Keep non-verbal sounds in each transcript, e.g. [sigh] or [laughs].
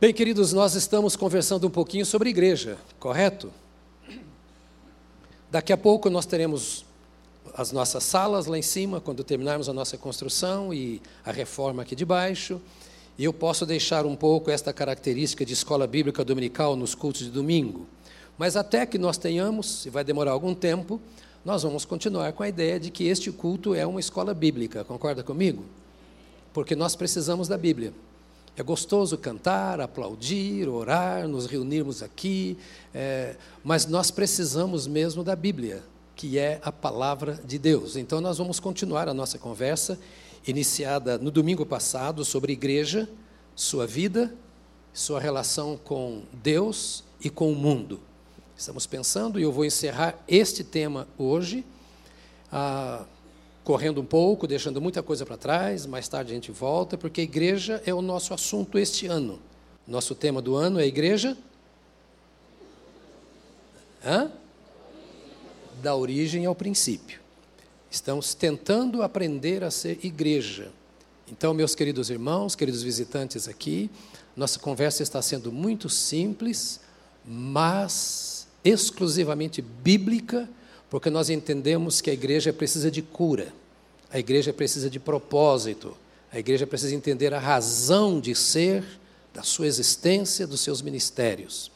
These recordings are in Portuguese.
Bem, queridos, nós estamos conversando um pouquinho sobre igreja, correto? Daqui a pouco nós teremos as nossas salas lá em cima, quando terminarmos a nossa construção e a reforma aqui de baixo. E eu posso deixar um pouco esta característica de escola bíblica dominical nos cultos de domingo. Mas até que nós tenhamos, e vai demorar algum tempo, nós vamos continuar com a ideia de que este culto é uma escola bíblica, concorda comigo? Porque nós precisamos da Bíblia. É gostoso cantar, aplaudir, orar, nos reunirmos aqui, é, mas nós precisamos mesmo da Bíblia, que é a palavra de Deus. Então, nós vamos continuar a nossa conversa iniciada no domingo passado sobre igreja, sua vida, sua relação com Deus e com o mundo. Estamos pensando, e eu vou encerrar este tema hoje, ah, correndo um pouco, deixando muita coisa para trás, mais tarde a gente volta, porque a igreja é o nosso assunto este ano. Nosso tema do ano é a igreja. Hã? Da origem ao princípio. Estamos tentando aprender a ser igreja. Então, meus queridos irmãos, queridos visitantes aqui, nossa conversa está sendo muito simples, mas exclusivamente bíblica, porque nós entendemos que a igreja precisa de cura, a igreja precisa de propósito, a igreja precisa entender a razão de ser, da sua existência, dos seus ministérios.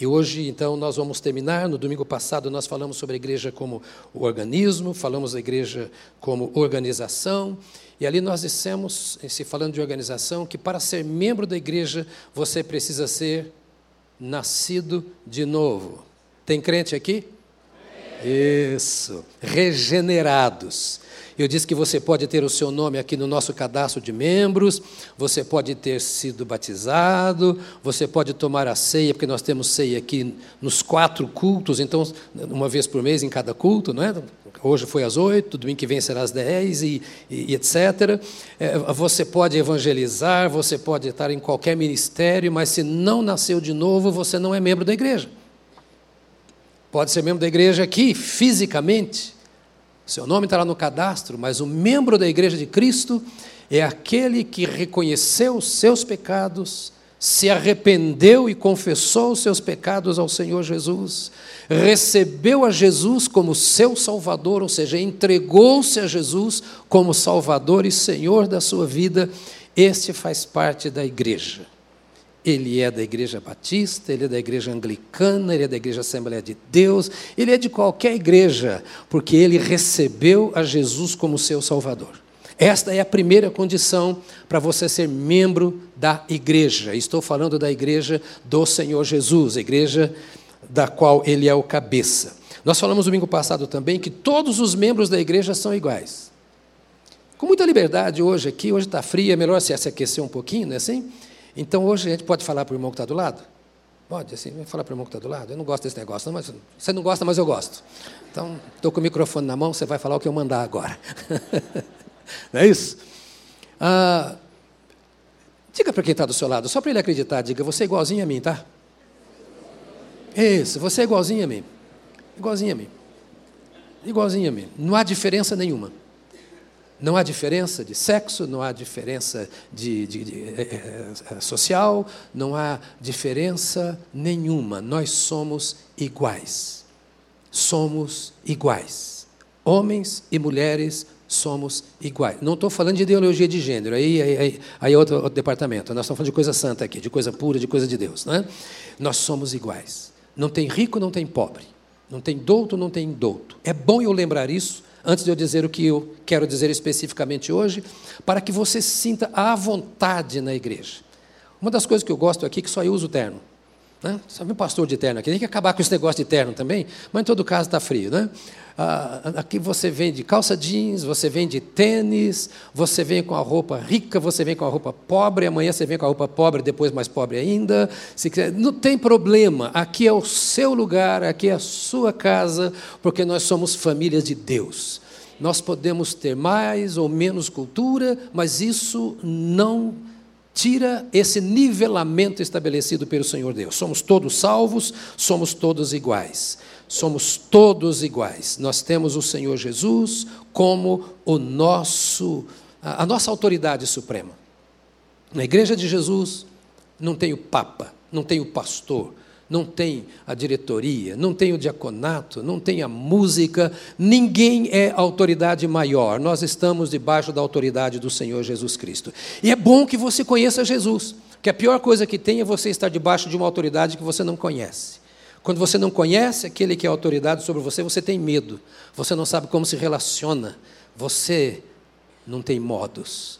E hoje, então, nós vamos terminar. No domingo passado, nós falamos sobre a igreja como organismo, falamos da igreja como organização. E ali nós dissemos, se falando de organização, que para ser membro da igreja, você precisa ser nascido de novo. Tem crente aqui? Isso. Regenerados. Eu disse que você pode ter o seu nome aqui no nosso cadastro de membros, você pode ter sido batizado, você pode tomar a ceia, porque nós temos ceia aqui nos quatro cultos, então, uma vez por mês em cada culto, não é? Hoje foi às oito, domingo que vem será às dez, e, e, e etc. É, você pode evangelizar, você pode estar em qualquer ministério, mas se não nasceu de novo, você não é membro da igreja. Pode ser membro da igreja aqui, fisicamente, seu nome está lá no cadastro, mas o membro da igreja de Cristo é aquele que reconheceu os seus pecados, se arrependeu e confessou os seus pecados ao Senhor Jesus, recebeu a Jesus como seu Salvador, ou seja, entregou-se a Jesus como Salvador e Senhor da sua vida, este faz parte da igreja. Ele é da igreja batista, ele é da igreja anglicana, ele é da igreja Assembleia de Deus, ele é de qualquer igreja, porque ele recebeu a Jesus como seu Salvador. Esta é a primeira condição para você ser membro da igreja. Estou falando da igreja do Senhor Jesus, a igreja da qual ele é o cabeça. Nós falamos domingo passado também que todos os membros da igreja são iguais. Com muita liberdade hoje aqui, hoje está frio, é melhor se aquecer um pouquinho, não é assim? Então hoje a gente pode falar para o irmão que está do lado? Pode, assim, falar para o irmão que está do lado? Eu não gosto desse negócio, não, mas você não gosta, mas eu gosto. Então, estou com o microfone na mão, você vai falar o que eu mandar agora. [laughs] não é isso? Ah, diga para quem está do seu lado, só para ele acreditar, diga, você é igualzinho a mim, tá? Isso, você é igualzinho a mim. Igualzinho a mim. Igualzinho a mim. Não há diferença nenhuma. Não há diferença de sexo, não há diferença de, de, de é, é, social, não há diferença nenhuma. Nós somos iguais. Somos iguais. Homens e mulheres somos iguais. Não estou falando de ideologia de gênero, aí, aí, aí é outro, outro, departamento. Nós estamos falando de coisa santa aqui, de coisa pura, de coisa de Deus. Não é? Nós somos iguais. Não tem rico, não tem pobre. Não tem douto, não tem indouto. É bom eu lembrar isso antes de eu dizer o que eu quero dizer especificamente hoje, para que você se sinta à vontade na igreja. Uma das coisas que eu gosto aqui é que só eu uso terno. Né? Sabe um pastor de terno aqui? Tem que acabar com esse negócio de terno também, mas em todo caso está frio. Né? Ah, aqui você vem de calça jeans, você vem de tênis, você vem com a roupa rica, você vem com a roupa pobre, amanhã você vem com a roupa pobre, depois mais pobre ainda. Se quiser, não tem problema, aqui é o seu lugar, aqui é a sua casa, porque nós somos famílias de Deus. Nós podemos ter mais ou menos cultura, mas isso não tira esse nivelamento estabelecido pelo Senhor Deus. Somos todos salvos, somos todos iguais. Somos todos iguais. Nós temos o Senhor Jesus como o nosso a nossa autoridade suprema. Na igreja de Jesus, não tem o Papa, não tem o pastor, não tem a diretoria, não tem o diaconato, não tem a música, ninguém é autoridade maior. Nós estamos debaixo da autoridade do Senhor Jesus Cristo. E é bom que você conheça Jesus, porque a pior coisa que tem é você estar debaixo de uma autoridade que você não conhece. Quando você não conhece aquele que é autoridade sobre você, você tem medo, você não sabe como se relaciona, você não tem modos.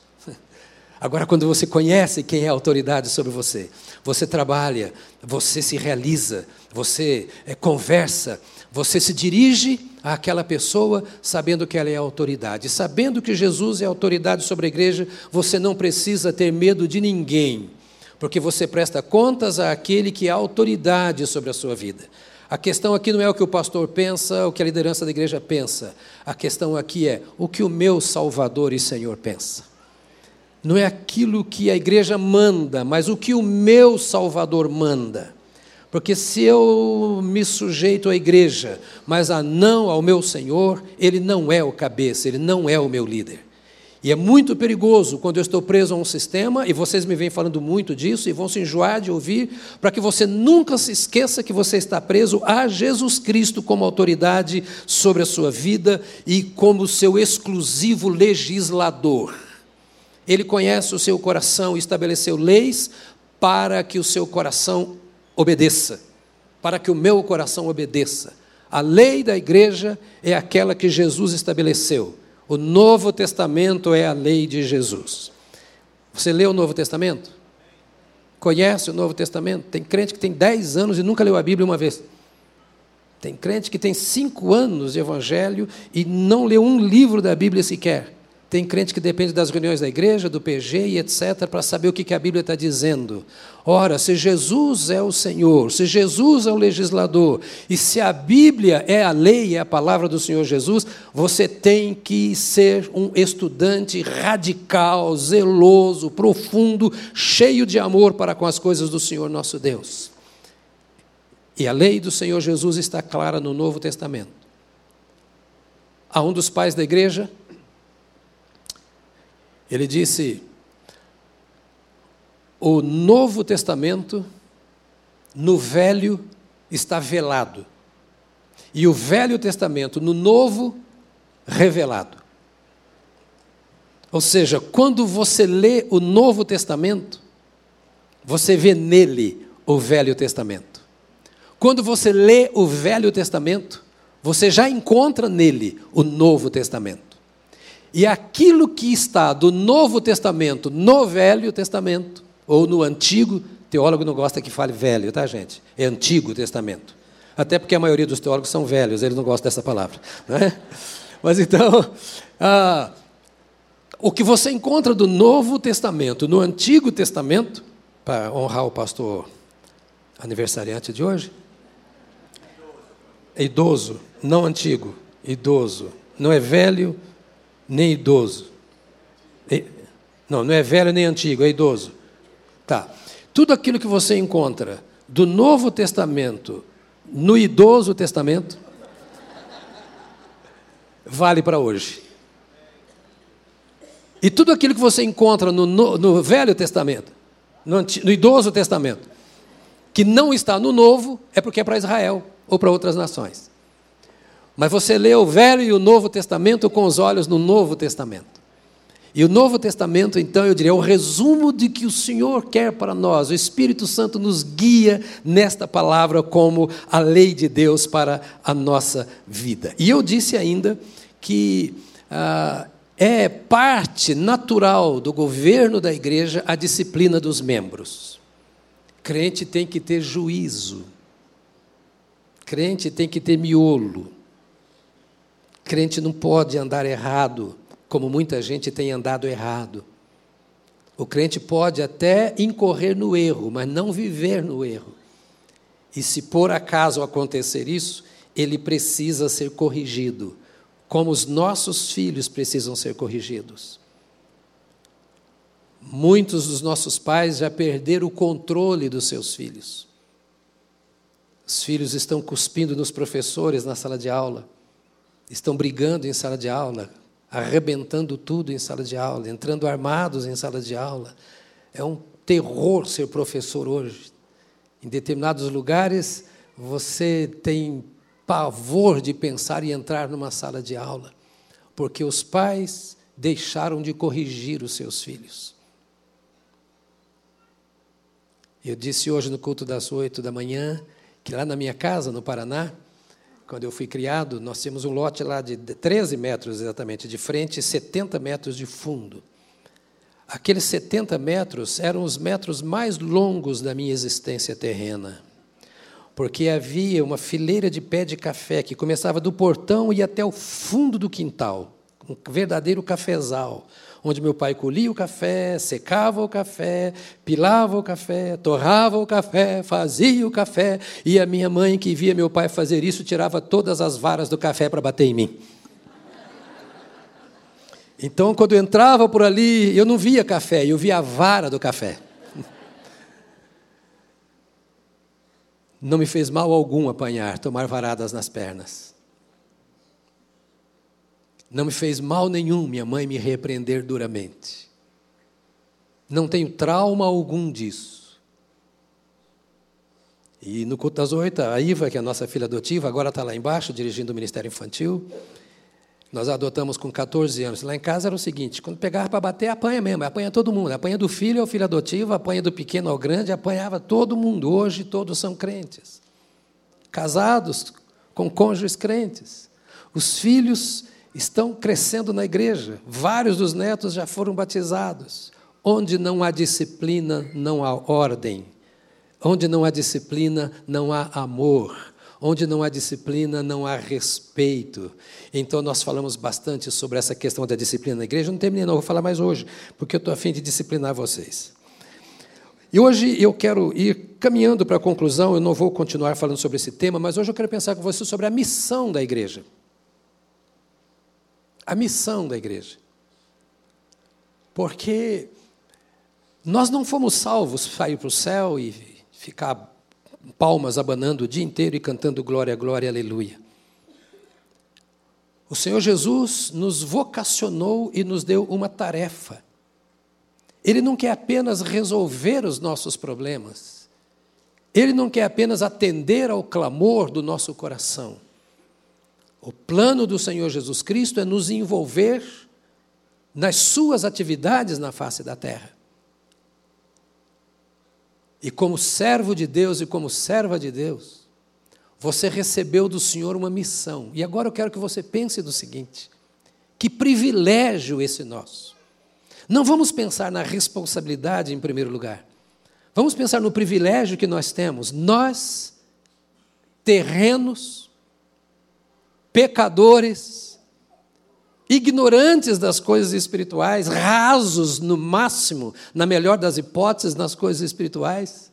Agora, quando você conhece quem é a autoridade sobre você, você trabalha, você se realiza, você é, conversa, você se dirige àquela pessoa sabendo que ela é autoridade. Sabendo que Jesus é autoridade sobre a igreja, você não precisa ter medo de ninguém, porque você presta contas àquele que é autoridade sobre a sua vida. A questão aqui não é o que o pastor pensa, o que a liderança da igreja pensa. A questão aqui é o que o meu Salvador e Senhor pensa não é aquilo que a igreja manda, mas o que o meu Salvador manda. Porque se eu me sujeito à igreja, mas a não ao meu Senhor, ele não é o cabeça, ele não é o meu líder. E é muito perigoso quando eu estou preso a um sistema, e vocês me vêm falando muito disso, e vão se enjoar de ouvir, para que você nunca se esqueça que você está preso a Jesus Cristo como autoridade sobre a sua vida e como seu exclusivo legislador. Ele conhece o seu coração e estabeleceu leis para que o seu coração obedeça, para que o meu coração obedeça. A lei da igreja é aquela que Jesus estabeleceu. O Novo Testamento é a lei de Jesus. Você leu o Novo Testamento? Conhece o Novo Testamento? Tem crente que tem 10 anos e nunca leu a Bíblia uma vez. Tem crente que tem cinco anos de evangelho e não leu um livro da Bíblia sequer. Tem crente que depende das reuniões da igreja, do PG e etc., para saber o que a Bíblia está dizendo. Ora, se Jesus é o Senhor, se Jesus é o legislador, e se a Bíblia é a lei, é a palavra do Senhor Jesus, você tem que ser um estudante radical, zeloso, profundo, cheio de amor para com as coisas do Senhor nosso Deus. E a lei do Senhor Jesus está clara no Novo Testamento. A um dos pais da igreja, ele disse: o Novo Testamento, no Velho, está velado, e o Velho Testamento, no Novo, revelado. Ou seja, quando você lê o Novo Testamento, você vê nele o Velho Testamento. Quando você lê o Velho Testamento, você já encontra nele o Novo Testamento. E aquilo que está do Novo Testamento no Velho Testamento, ou no Antigo, teólogo não gosta que fale velho, tá, gente? É Antigo Testamento. Até porque a maioria dos teólogos são velhos, eles não gostam dessa palavra. Né? Mas então, [laughs] ah, o que você encontra do Novo Testamento no Antigo Testamento, para honrar o pastor aniversariante de hoje, é idoso, não antigo, idoso. Não é velho, nem idoso. Não, não é velho nem antigo, é idoso. Tá. Tudo aquilo que você encontra do Novo Testamento no idoso Testamento vale para hoje. E tudo aquilo que você encontra no, no, no Velho Testamento, no, no idoso Testamento, que não está no Novo, é porque é para Israel ou para outras nações. Mas você lê o Velho e o Novo Testamento com os olhos no Novo Testamento. E o Novo Testamento, então, eu diria, é o resumo de que o Senhor quer para nós. O Espírito Santo nos guia nesta palavra como a lei de Deus para a nossa vida. E eu disse ainda que ah, é parte natural do governo da igreja a disciplina dos membros. Crente tem que ter juízo. Crente tem que ter miolo. Crente não pode andar errado, como muita gente tem andado errado. O crente pode até incorrer no erro, mas não viver no erro. E se por acaso acontecer isso, ele precisa ser corrigido, como os nossos filhos precisam ser corrigidos. Muitos dos nossos pais já perderam o controle dos seus filhos. Os filhos estão cuspindo nos professores na sala de aula estão brigando em sala de aula, arrebentando tudo em sala de aula, entrando armados em sala de aula. É um terror ser professor hoje. Em determinados lugares, você tem pavor de pensar em entrar numa sala de aula, porque os pais deixaram de corrigir os seus filhos. Eu disse hoje no culto das oito da manhã que lá na minha casa, no Paraná, quando eu fui criado, nós tínhamos um lote lá de 13 metros exatamente de frente e 70 metros de fundo. Aqueles 70 metros eram os metros mais longos da minha existência terrena, porque havia uma fileira de pé de café que começava do portão e até o fundo do quintal, um verdadeiro cafezal, onde meu pai colhia o café, secava o café, pilava o café, torrava o café, fazia o café, e a minha mãe, que via meu pai fazer isso, tirava todas as varas do café para bater em mim. Então, quando eu entrava por ali, eu não via café, eu via a vara do café. Não me fez mal algum apanhar, tomar varadas nas pernas. Não me fez mal nenhum minha mãe me repreender duramente. Não tenho trauma algum disso. E no culto das oito, a Iva, que é a nossa filha adotiva, agora está lá embaixo, dirigindo o Ministério Infantil. Nós adotamos com 14 anos. Lá em casa era o seguinte: quando pegava para bater, apanha mesmo, apanha todo mundo. Apanha do filho ao filho adotivo, apanha do pequeno ao grande, apanhava todo mundo. Hoje todos são crentes. Casados com cônjuges crentes. Os filhos estão crescendo na igreja. Vários dos netos já foram batizados. Onde não há disciplina, não há ordem. Onde não há disciplina, não há amor. Onde não há disciplina, não há respeito. Então, nós falamos bastante sobre essa questão da disciplina na igreja. Não terminei, não, vou falar mais hoje, porque eu estou a fim de disciplinar vocês. E hoje eu quero ir caminhando para a conclusão, eu não vou continuar falando sobre esse tema, mas hoje eu quero pensar com você sobre a missão da igreja a missão da igreja. Porque nós não fomos salvos para ir para o céu e ficar palmas abanando o dia inteiro e cantando glória, glória, aleluia. O Senhor Jesus nos vocacionou e nos deu uma tarefa. Ele não quer apenas resolver os nossos problemas. Ele não quer apenas atender ao clamor do nosso coração. O plano do Senhor Jesus Cristo é nos envolver nas suas atividades na face da terra. E como servo de Deus e como serva de Deus, você recebeu do Senhor uma missão. E agora eu quero que você pense do seguinte: que privilégio esse nosso. Não vamos pensar na responsabilidade em primeiro lugar. Vamos pensar no privilégio que nós temos. Nós, terrenos, pecadores, ignorantes das coisas espirituais, rasos no máximo, na melhor das hipóteses, nas coisas espirituais,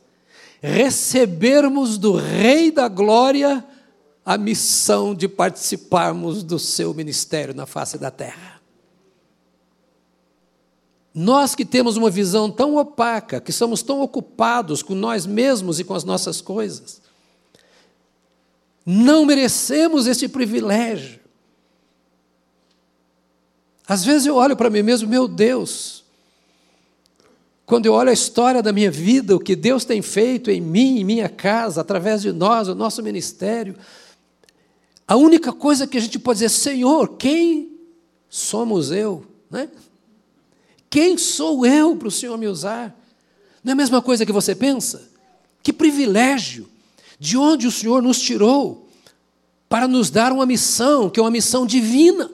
recebermos do Rei da Glória a missão de participarmos do seu ministério na face da terra. Nós que temos uma visão tão opaca, que somos tão ocupados com nós mesmos e com as nossas coisas, não merecemos esse privilégio. Às vezes eu olho para mim mesmo, meu Deus, quando eu olho a história da minha vida, o que Deus tem feito em mim, em minha casa, através de nós, o nosso ministério, a única coisa que a gente pode dizer, Senhor, quem somos eu? Né? Quem sou eu para o Senhor me usar? Não é a mesma coisa que você pensa? Que privilégio! De onde o Senhor nos tirou para nos dar uma missão, que é uma missão divina.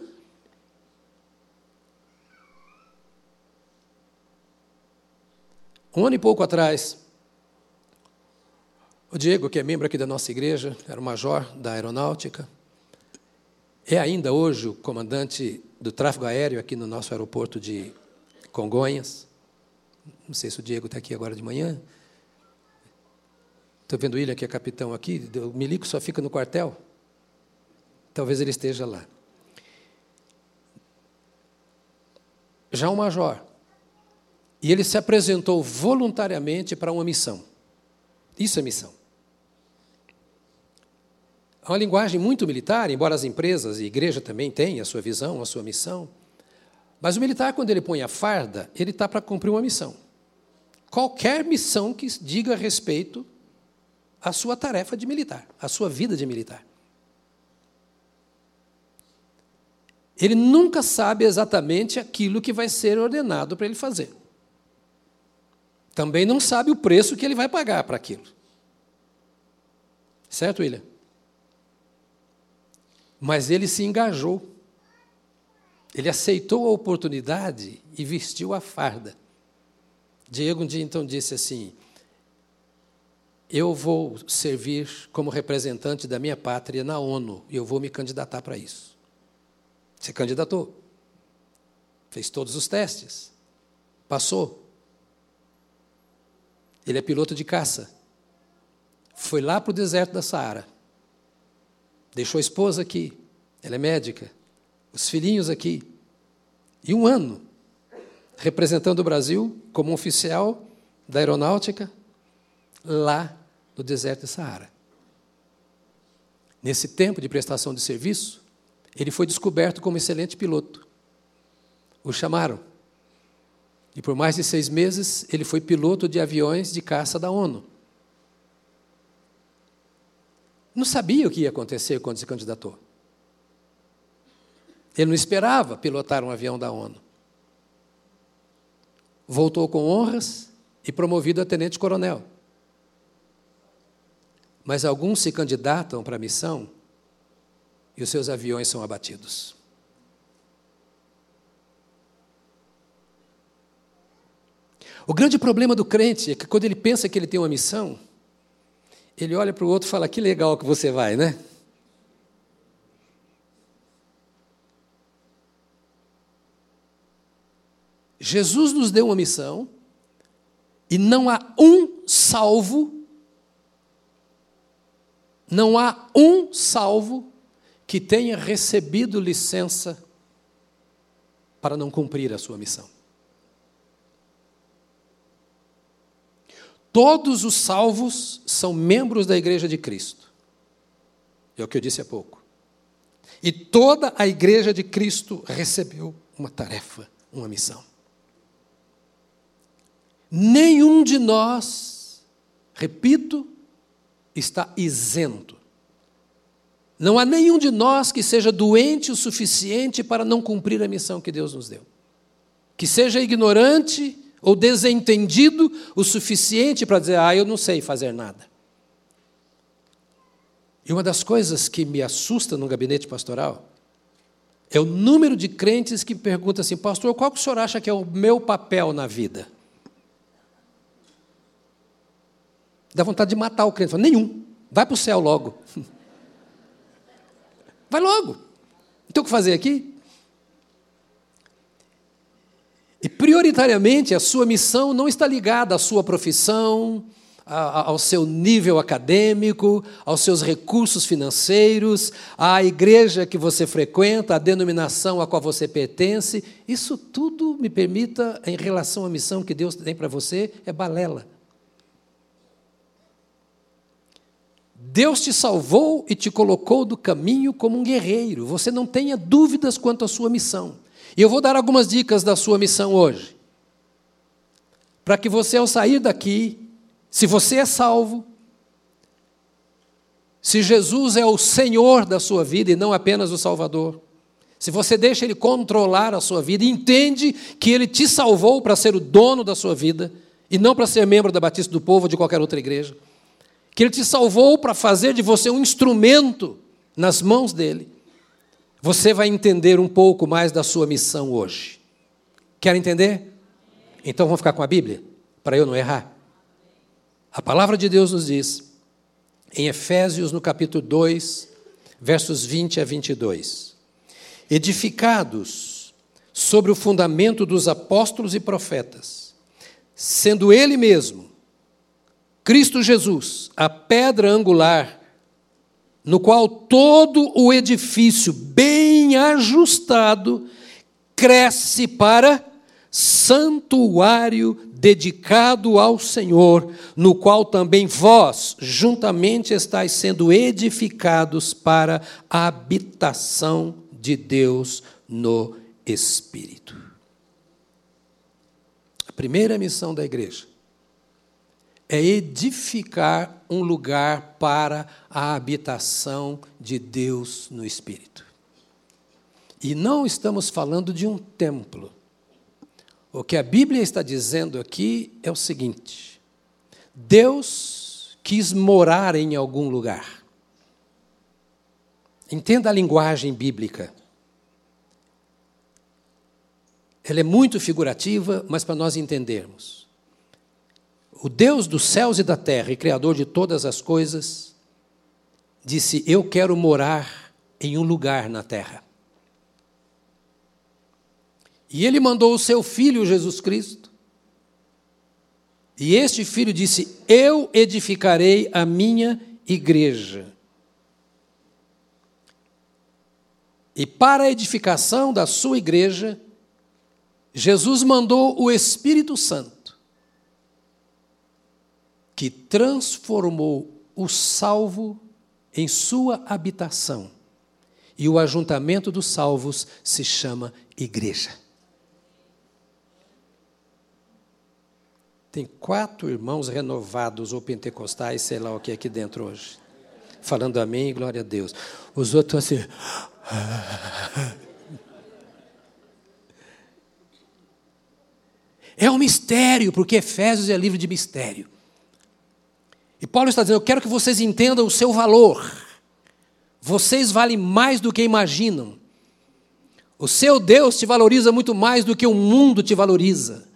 Um ano e pouco atrás, o Diego, que é membro aqui da nossa igreja, era o major da aeronáutica, é ainda hoje o comandante do tráfego aéreo aqui no nosso aeroporto de Congonhas. Não sei se o Diego está aqui agora de manhã. Estou vendo o William, que é capitão aqui, o Milico só fica no quartel. Talvez ele esteja lá. Já um major. E ele se apresentou voluntariamente para uma missão. Isso é missão. É uma linguagem muito militar, embora as empresas e a igreja também tenham a sua visão, a sua missão. Mas o militar, quando ele põe a farda, ele está para cumprir uma missão. qualquer missão que diga respeito à sua tarefa de militar, à sua vida de militar. Ele nunca sabe exatamente aquilo que vai ser ordenado para ele fazer. Também não sabe o preço que ele vai pagar para aquilo. Certo, William? Mas ele se engajou. Ele aceitou a oportunidade e vestiu a farda. Diego um dia então disse assim: Eu vou servir como representante da minha pátria na ONU e eu vou me candidatar para isso. Se candidatou. Fez todos os testes. Passou. Ele é piloto de caça. Foi lá para o deserto da Saara. Deixou a esposa aqui. Ela é médica. Os filhinhos aqui. E um ano representando o Brasil como oficial da aeronáutica lá no deserto de Saara. Nesse tempo de prestação de serviço, ele foi descoberto como excelente piloto. O chamaram. E por mais de seis meses, ele foi piloto de aviões de caça da ONU. Não sabia o que ia acontecer quando se candidatou. Ele não esperava pilotar um avião da ONU. Voltou com honras e promovido a tenente-coronel. Mas alguns se candidatam para a missão e os seus aviões são abatidos. O grande problema do crente é que quando ele pensa que ele tem uma missão, ele olha para o outro e fala: Que legal que você vai, né? Jesus nos deu uma missão e não há um salvo, não há um salvo que tenha recebido licença para não cumprir a sua missão. Todos os salvos são membros da Igreja de Cristo. É o que eu disse há pouco. E toda a Igreja de Cristo recebeu uma tarefa, uma missão. Nenhum de nós, repito, está isento. Não há nenhum de nós que seja doente o suficiente para não cumprir a missão que Deus nos deu. Que seja ignorante ou desentendido o suficiente para dizer, ah, eu não sei fazer nada. E uma das coisas que me assusta no gabinete pastoral é o número de crentes que perguntam assim, pastor, qual que o senhor acha que é o meu papel na vida? Dá vontade de matar o crente. Fala, Nenhum. Vai para o céu logo. [laughs] Vai logo. Não tem o que fazer aqui? E prioritariamente a sua missão não está ligada à sua profissão, ao seu nível acadêmico, aos seus recursos financeiros, à igreja que você frequenta, à denominação a qual você pertence. Isso tudo, me permita, em relação à missão que Deus tem para você, é balela. Deus te salvou e te colocou do caminho como um guerreiro. Você não tenha dúvidas quanto à sua missão. E eu vou dar algumas dicas da sua missão hoje. Para que você, ao sair daqui, se você é salvo, se Jesus é o Senhor da sua vida e não apenas o Salvador, se você deixa Ele controlar a sua vida, entende que Ele te salvou para ser o dono da sua vida e não para ser membro da Batista do Povo ou de qualquer outra igreja que Ele te salvou para fazer de você um instrumento nas mãos dEle, você vai entender um pouco mais da sua missão hoje. Quer entender? Então vamos ficar com a Bíblia, para eu não errar. A palavra de Deus nos diz, em Efésios, no capítulo 2, versos 20 a 22: Edificados sobre o fundamento dos apóstolos e profetas, sendo Ele mesmo Cristo Jesus, a pedra angular, no qual todo o edifício bem ajustado cresce para santuário dedicado ao Senhor, no qual também vós juntamente estáis sendo edificados para a habitação de Deus no Espírito. A primeira missão da igreja é edificar um lugar para a habitação de Deus no Espírito. E não estamos falando de um templo. O que a Bíblia está dizendo aqui é o seguinte: Deus quis morar em algum lugar. Entenda a linguagem bíblica. Ela é muito figurativa, mas para nós entendermos o Deus dos céus e da terra e Criador de todas as coisas, disse: Eu quero morar em um lugar na terra. E ele mandou o seu filho Jesus Cristo. E este filho disse: Eu edificarei a minha igreja. E para a edificação da sua igreja, Jesus mandou o Espírito Santo que transformou o salvo em sua habitação. E o ajuntamento dos salvos se chama igreja. Tem quatro irmãos renovados ou pentecostais, sei lá o que é aqui dentro hoje. Falando amém, glória a Deus. Os outros assim. [laughs] É um mistério, porque Efésios é livro de mistério. Paulo está dizendo: Eu quero que vocês entendam o seu valor. Vocês valem mais do que imaginam. O seu Deus te valoriza muito mais do que o mundo te valoriza.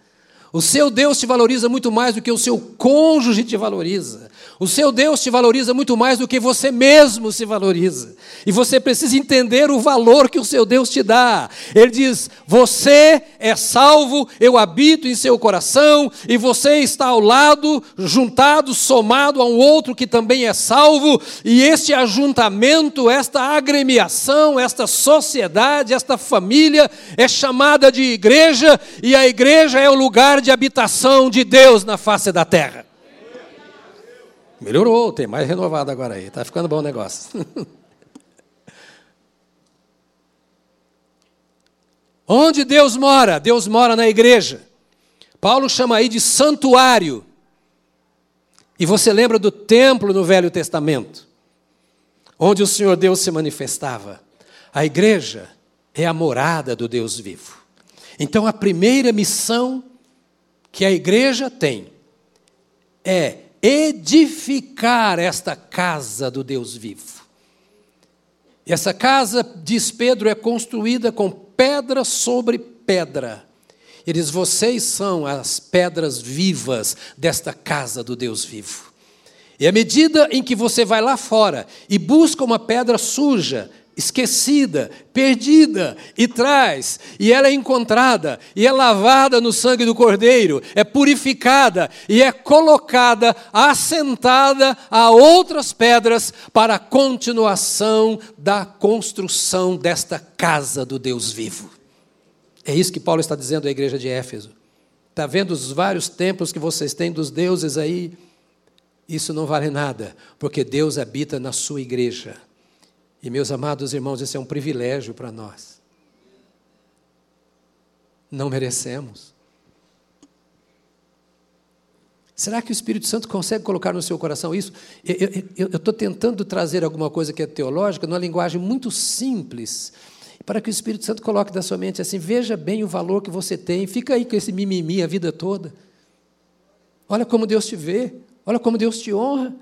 O seu Deus te valoriza muito mais do que o seu cônjuge te valoriza. O seu Deus te valoriza muito mais do que você mesmo se valoriza. E você precisa entender o valor que o seu Deus te dá. Ele diz: Você é salvo, eu habito em seu coração, e você está ao lado, juntado, somado a um outro que também é salvo, e este ajuntamento, esta agremiação, esta sociedade, esta família é chamada de igreja, e a igreja é o lugar de habitação de Deus na face da terra. Melhorou, tem mais renovado agora aí, está ficando bom o negócio. [laughs] Onde Deus mora? Deus mora na igreja. Paulo chama aí de santuário. E você lembra do templo no Velho Testamento, onde o Senhor Deus se manifestava. A igreja é a morada do Deus vivo. Então, a primeira missão que a igreja tem é edificar esta casa do Deus vivo. E essa casa, diz Pedro, é construída com pedra sobre pedra. Eles, vocês são as pedras vivas desta casa do Deus vivo. E à medida em que você vai lá fora e busca uma pedra suja, esquecida, perdida, e traz, e ela é encontrada, e é lavada no sangue do Cordeiro, é purificada e é colocada, assentada a outras pedras para a continuação da construção desta casa do Deus vivo. É isso que Paulo está dizendo à igreja de Éfeso. Está vendo os vários templos que vocês têm dos deuses aí? Isso não vale nada, porque Deus habita na sua igreja. E, meus amados irmãos, esse é um privilégio para nós. Não merecemos. Será que o Espírito Santo consegue colocar no seu coração isso? Eu estou tentando trazer alguma coisa que é teológica, numa linguagem muito simples, para que o Espírito Santo coloque na sua mente assim: veja bem o valor que você tem, fica aí com esse mimimi a vida toda. Olha como Deus te vê, olha como Deus te honra.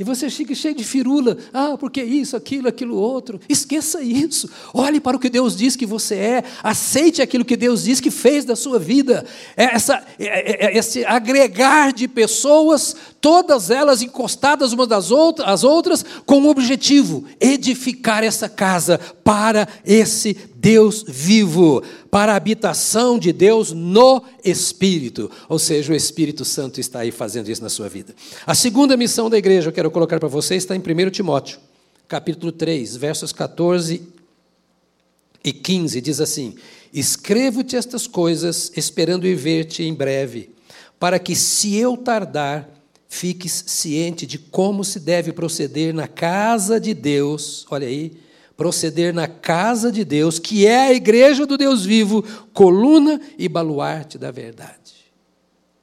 E você fica cheio de firula. Ah, porque isso, aquilo, aquilo outro. Esqueça isso. Olhe para o que Deus diz que você é. Aceite aquilo que Deus diz que fez da sua vida. É essa, é, é, esse agregar de pessoas, todas elas encostadas umas das outras, as outras, com o objetivo: edificar essa casa para esse Deus vivo, para a habitação de Deus no Espírito. Ou seja, o Espírito Santo está aí fazendo isso na sua vida. A segunda missão da igreja, eu quero colocar para vocês, está em 1 Timóteo, capítulo 3, versos 14 e 15, diz assim: Escrevo-te estas coisas, esperando ir ver-te em breve, para que, se eu tardar, fiques ciente de como se deve proceder na casa de Deus. Olha aí proceder na casa de Deus, que é a igreja do Deus vivo, coluna e baluarte da verdade.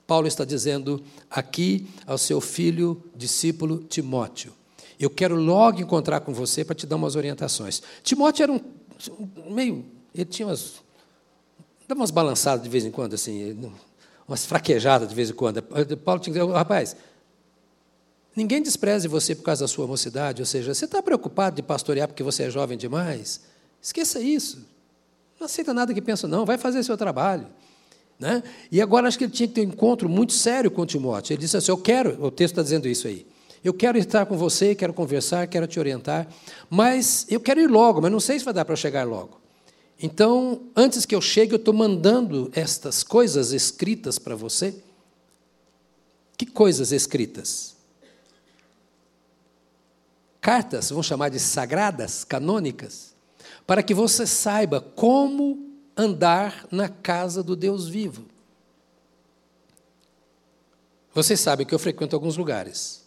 Paulo está dizendo aqui ao seu filho, discípulo Timóteo: Eu quero logo encontrar com você para te dar umas orientações. Timóteo era um meio. Ele tinha umas. dava umas balançadas de vez em quando, assim, umas fraquejadas de vez em quando. Paulo tinha que dizer: rapaz, ninguém despreze você por causa da sua mocidade, ou seja, você está preocupado de pastorear porque você é jovem demais? Esqueça isso. Não aceita nada que pensa, não, vai fazer seu trabalho. Né? E agora acho que ele tinha que ter um encontro muito sério com Timóteo. Ele disse assim: Eu quero, o texto está dizendo isso aí. Eu quero estar com você, quero conversar, quero te orientar, mas eu quero ir logo, mas não sei se vai dar para chegar logo. Então, antes que eu chegue, eu estou mandando estas coisas escritas para você. Que coisas escritas? Cartas, vamos chamar de sagradas, canônicas, para que você saiba como andar na casa do Deus vivo. Vocês sabem que eu frequento alguns lugares.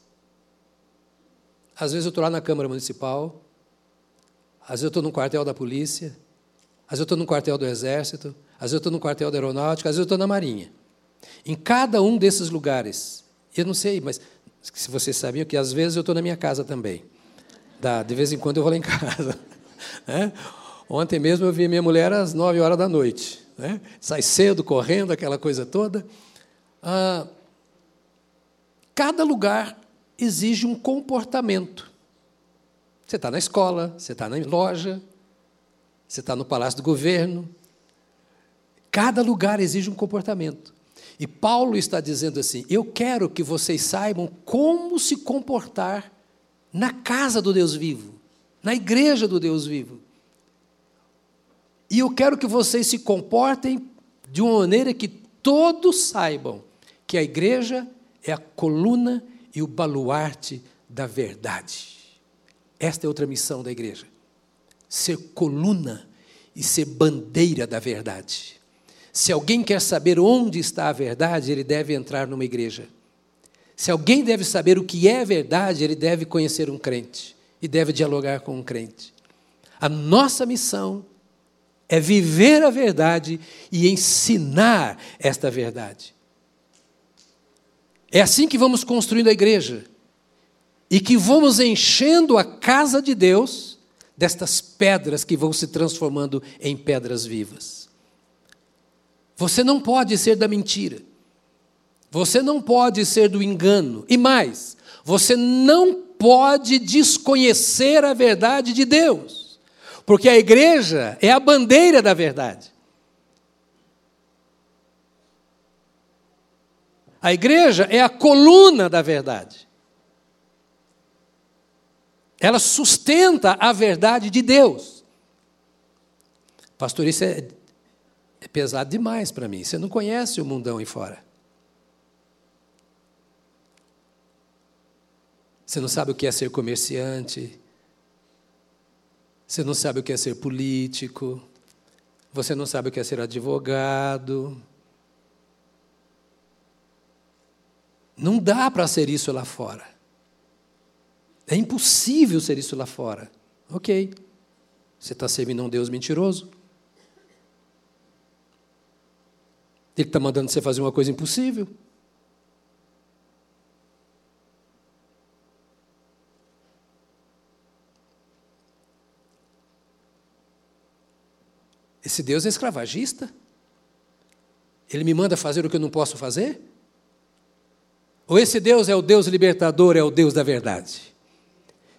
Às vezes eu estou lá na Câmara Municipal, às vezes eu estou no quartel da polícia, às vezes eu estou no quartel do Exército, às vezes eu estou no quartel da Aeronáutica, às vezes eu estou na Marinha. Em cada um desses lugares, eu não sei, mas se vocês sabiam que às vezes eu estou na minha casa também. De vez em quando eu vou lá em casa. [laughs] Né? Ontem mesmo eu vi minha mulher às nove horas da noite. Né? Sai cedo, correndo, aquela coisa toda. Ah, cada lugar exige um comportamento. Você está na escola, você está na loja, você está no palácio do governo. Cada lugar exige um comportamento. E Paulo está dizendo assim: eu quero que vocês saibam como se comportar na casa do Deus vivo, na igreja do Deus vivo. E eu quero que vocês se comportem de uma maneira que todos saibam que a igreja é a coluna e o baluarte da verdade. Esta é outra missão da igreja: ser coluna e ser bandeira da verdade. Se alguém quer saber onde está a verdade, ele deve entrar numa igreja. Se alguém deve saber o que é verdade, ele deve conhecer um crente e deve dialogar com um crente. A nossa missão é viver a verdade e ensinar esta verdade. É assim que vamos construindo a igreja e que vamos enchendo a casa de Deus destas pedras que vão se transformando em pedras vivas. Você não pode ser da mentira. Você não pode ser do engano. E mais, você não pode desconhecer a verdade de Deus. Porque a igreja é a bandeira da verdade. A igreja é a coluna da verdade. Ela sustenta a verdade de Deus. Pastor, isso é, é pesado demais para mim. Você não conhece o mundão aí fora. Você não sabe o que é ser comerciante. Você não sabe o que é ser político. Você não sabe o que é ser advogado. Não dá para ser isso lá fora. É impossível ser isso lá fora. Ok. Você está servindo um Deus mentiroso. Ele está mandando você fazer uma coisa impossível. Esse Deus é escravagista? Ele me manda fazer o que eu não posso fazer? Ou esse Deus é o Deus libertador, é o Deus da verdade?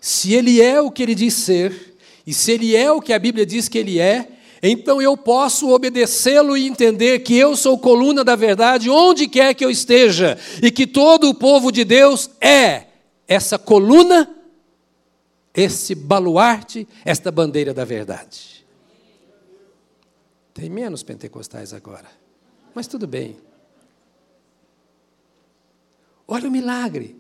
Se ele é o que ele diz ser, e se ele é o que a Bíblia diz que ele é, então eu posso obedecê-lo e entender que eu sou coluna da verdade onde quer que eu esteja, e que todo o povo de Deus é essa coluna, esse baluarte, esta bandeira da verdade. Tem menos pentecostais agora. Mas tudo bem. Olha o milagre.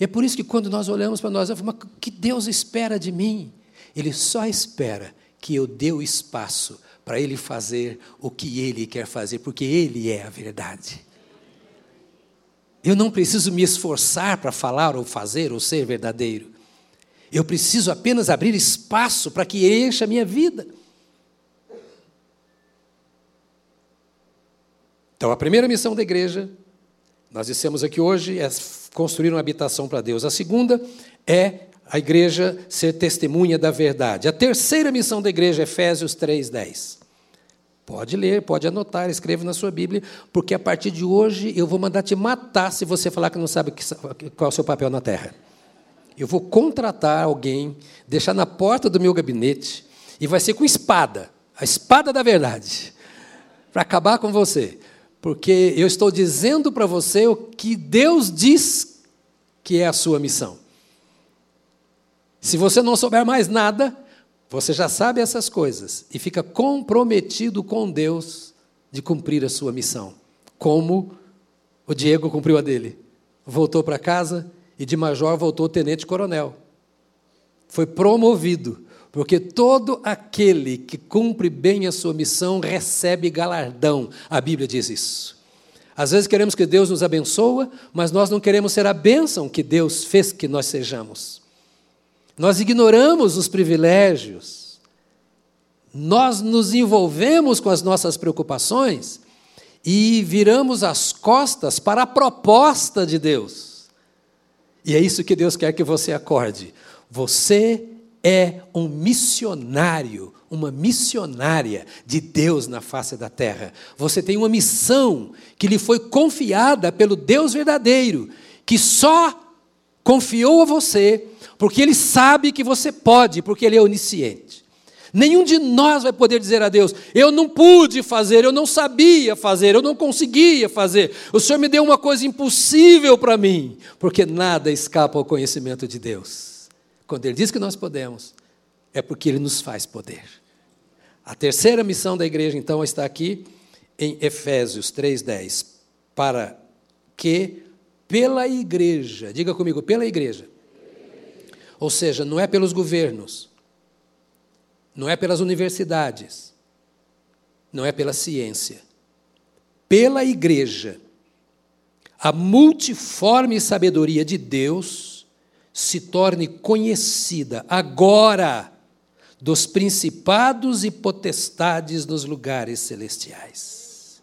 É por isso que quando nós olhamos para nós, eu mas que Deus espera de mim? Ele só espera que eu dê o espaço para Ele fazer o que Ele quer fazer, porque Ele é a verdade. Eu não preciso me esforçar para falar ou fazer ou ser verdadeiro. Eu preciso apenas abrir espaço para que encha a minha vida. Então, a primeira missão da igreja Nós dissemos aqui hoje é construir uma habitação para Deus. A segunda é a igreja ser testemunha da verdade. A terceira missão da igreja, Efésios 3:10. Pode ler, pode anotar, escreva na sua Bíblia, porque a partir de hoje eu vou mandar te matar se você falar que não sabe qual é o seu papel na terra. Eu vou contratar alguém, deixar na porta do meu gabinete, e vai ser com espada a espada da verdade para acabar com você. Porque eu estou dizendo para você o que Deus diz que é a sua missão. Se você não souber mais nada, você já sabe essas coisas e fica comprometido com Deus de cumprir a sua missão, como o Diego cumpriu a dele. Voltou para casa e de major voltou tenente-coronel. Foi promovido, porque todo aquele que cumpre bem a sua missão recebe galardão. A Bíblia diz isso. Às vezes queremos que Deus nos abençoe, mas nós não queremos ser a bênção que Deus fez que nós sejamos. Nós ignoramos os privilégios, nós nos envolvemos com as nossas preocupações e viramos as costas para a proposta de Deus. E é isso que Deus quer que você acorde. Você é um missionário, uma missionária de Deus na face da terra. Você tem uma missão que lhe foi confiada pelo Deus verdadeiro, que só confiou a você porque Ele sabe que você pode, porque Ele é onisciente. Nenhum de nós vai poder dizer a Deus: Eu não pude fazer, eu não sabia fazer, eu não conseguia fazer. O Senhor me deu uma coisa impossível para mim, porque nada escapa ao conhecimento de Deus. Quando Ele diz que nós podemos, é porque Ele nos faz poder. A terceira missão da igreja, então, está aqui em Efésios 3,10. Para que pela igreja, diga comigo, pela igreja, ou seja, não é pelos governos, não é pelas universidades, não é pela ciência, pela igreja. A multiforme sabedoria de Deus se torne conhecida agora dos principados e potestades nos lugares celestiais.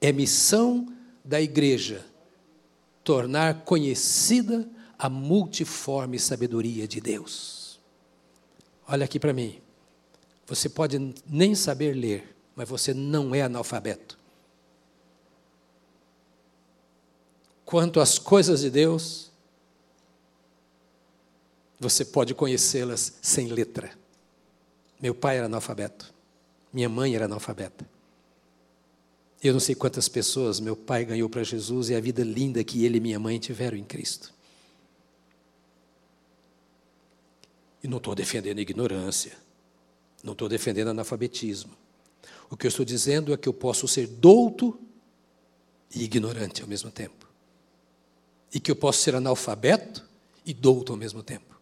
É missão da igreja tornar conhecida a multiforme sabedoria de Deus. Olha aqui para mim. Você pode nem saber ler, mas você não é analfabeto. Quanto às coisas de Deus, você pode conhecê-las sem letra. Meu pai era analfabeto, minha mãe era analfabeta. Eu não sei quantas pessoas meu pai ganhou para Jesus e a vida linda que ele e minha mãe tiveram em Cristo. E não estou defendendo a ignorância, não estou defendendo analfabetismo. O que eu estou dizendo é que eu posso ser douto e ignorante ao mesmo tempo. E que eu posso ser analfabeto e douto ao mesmo tempo.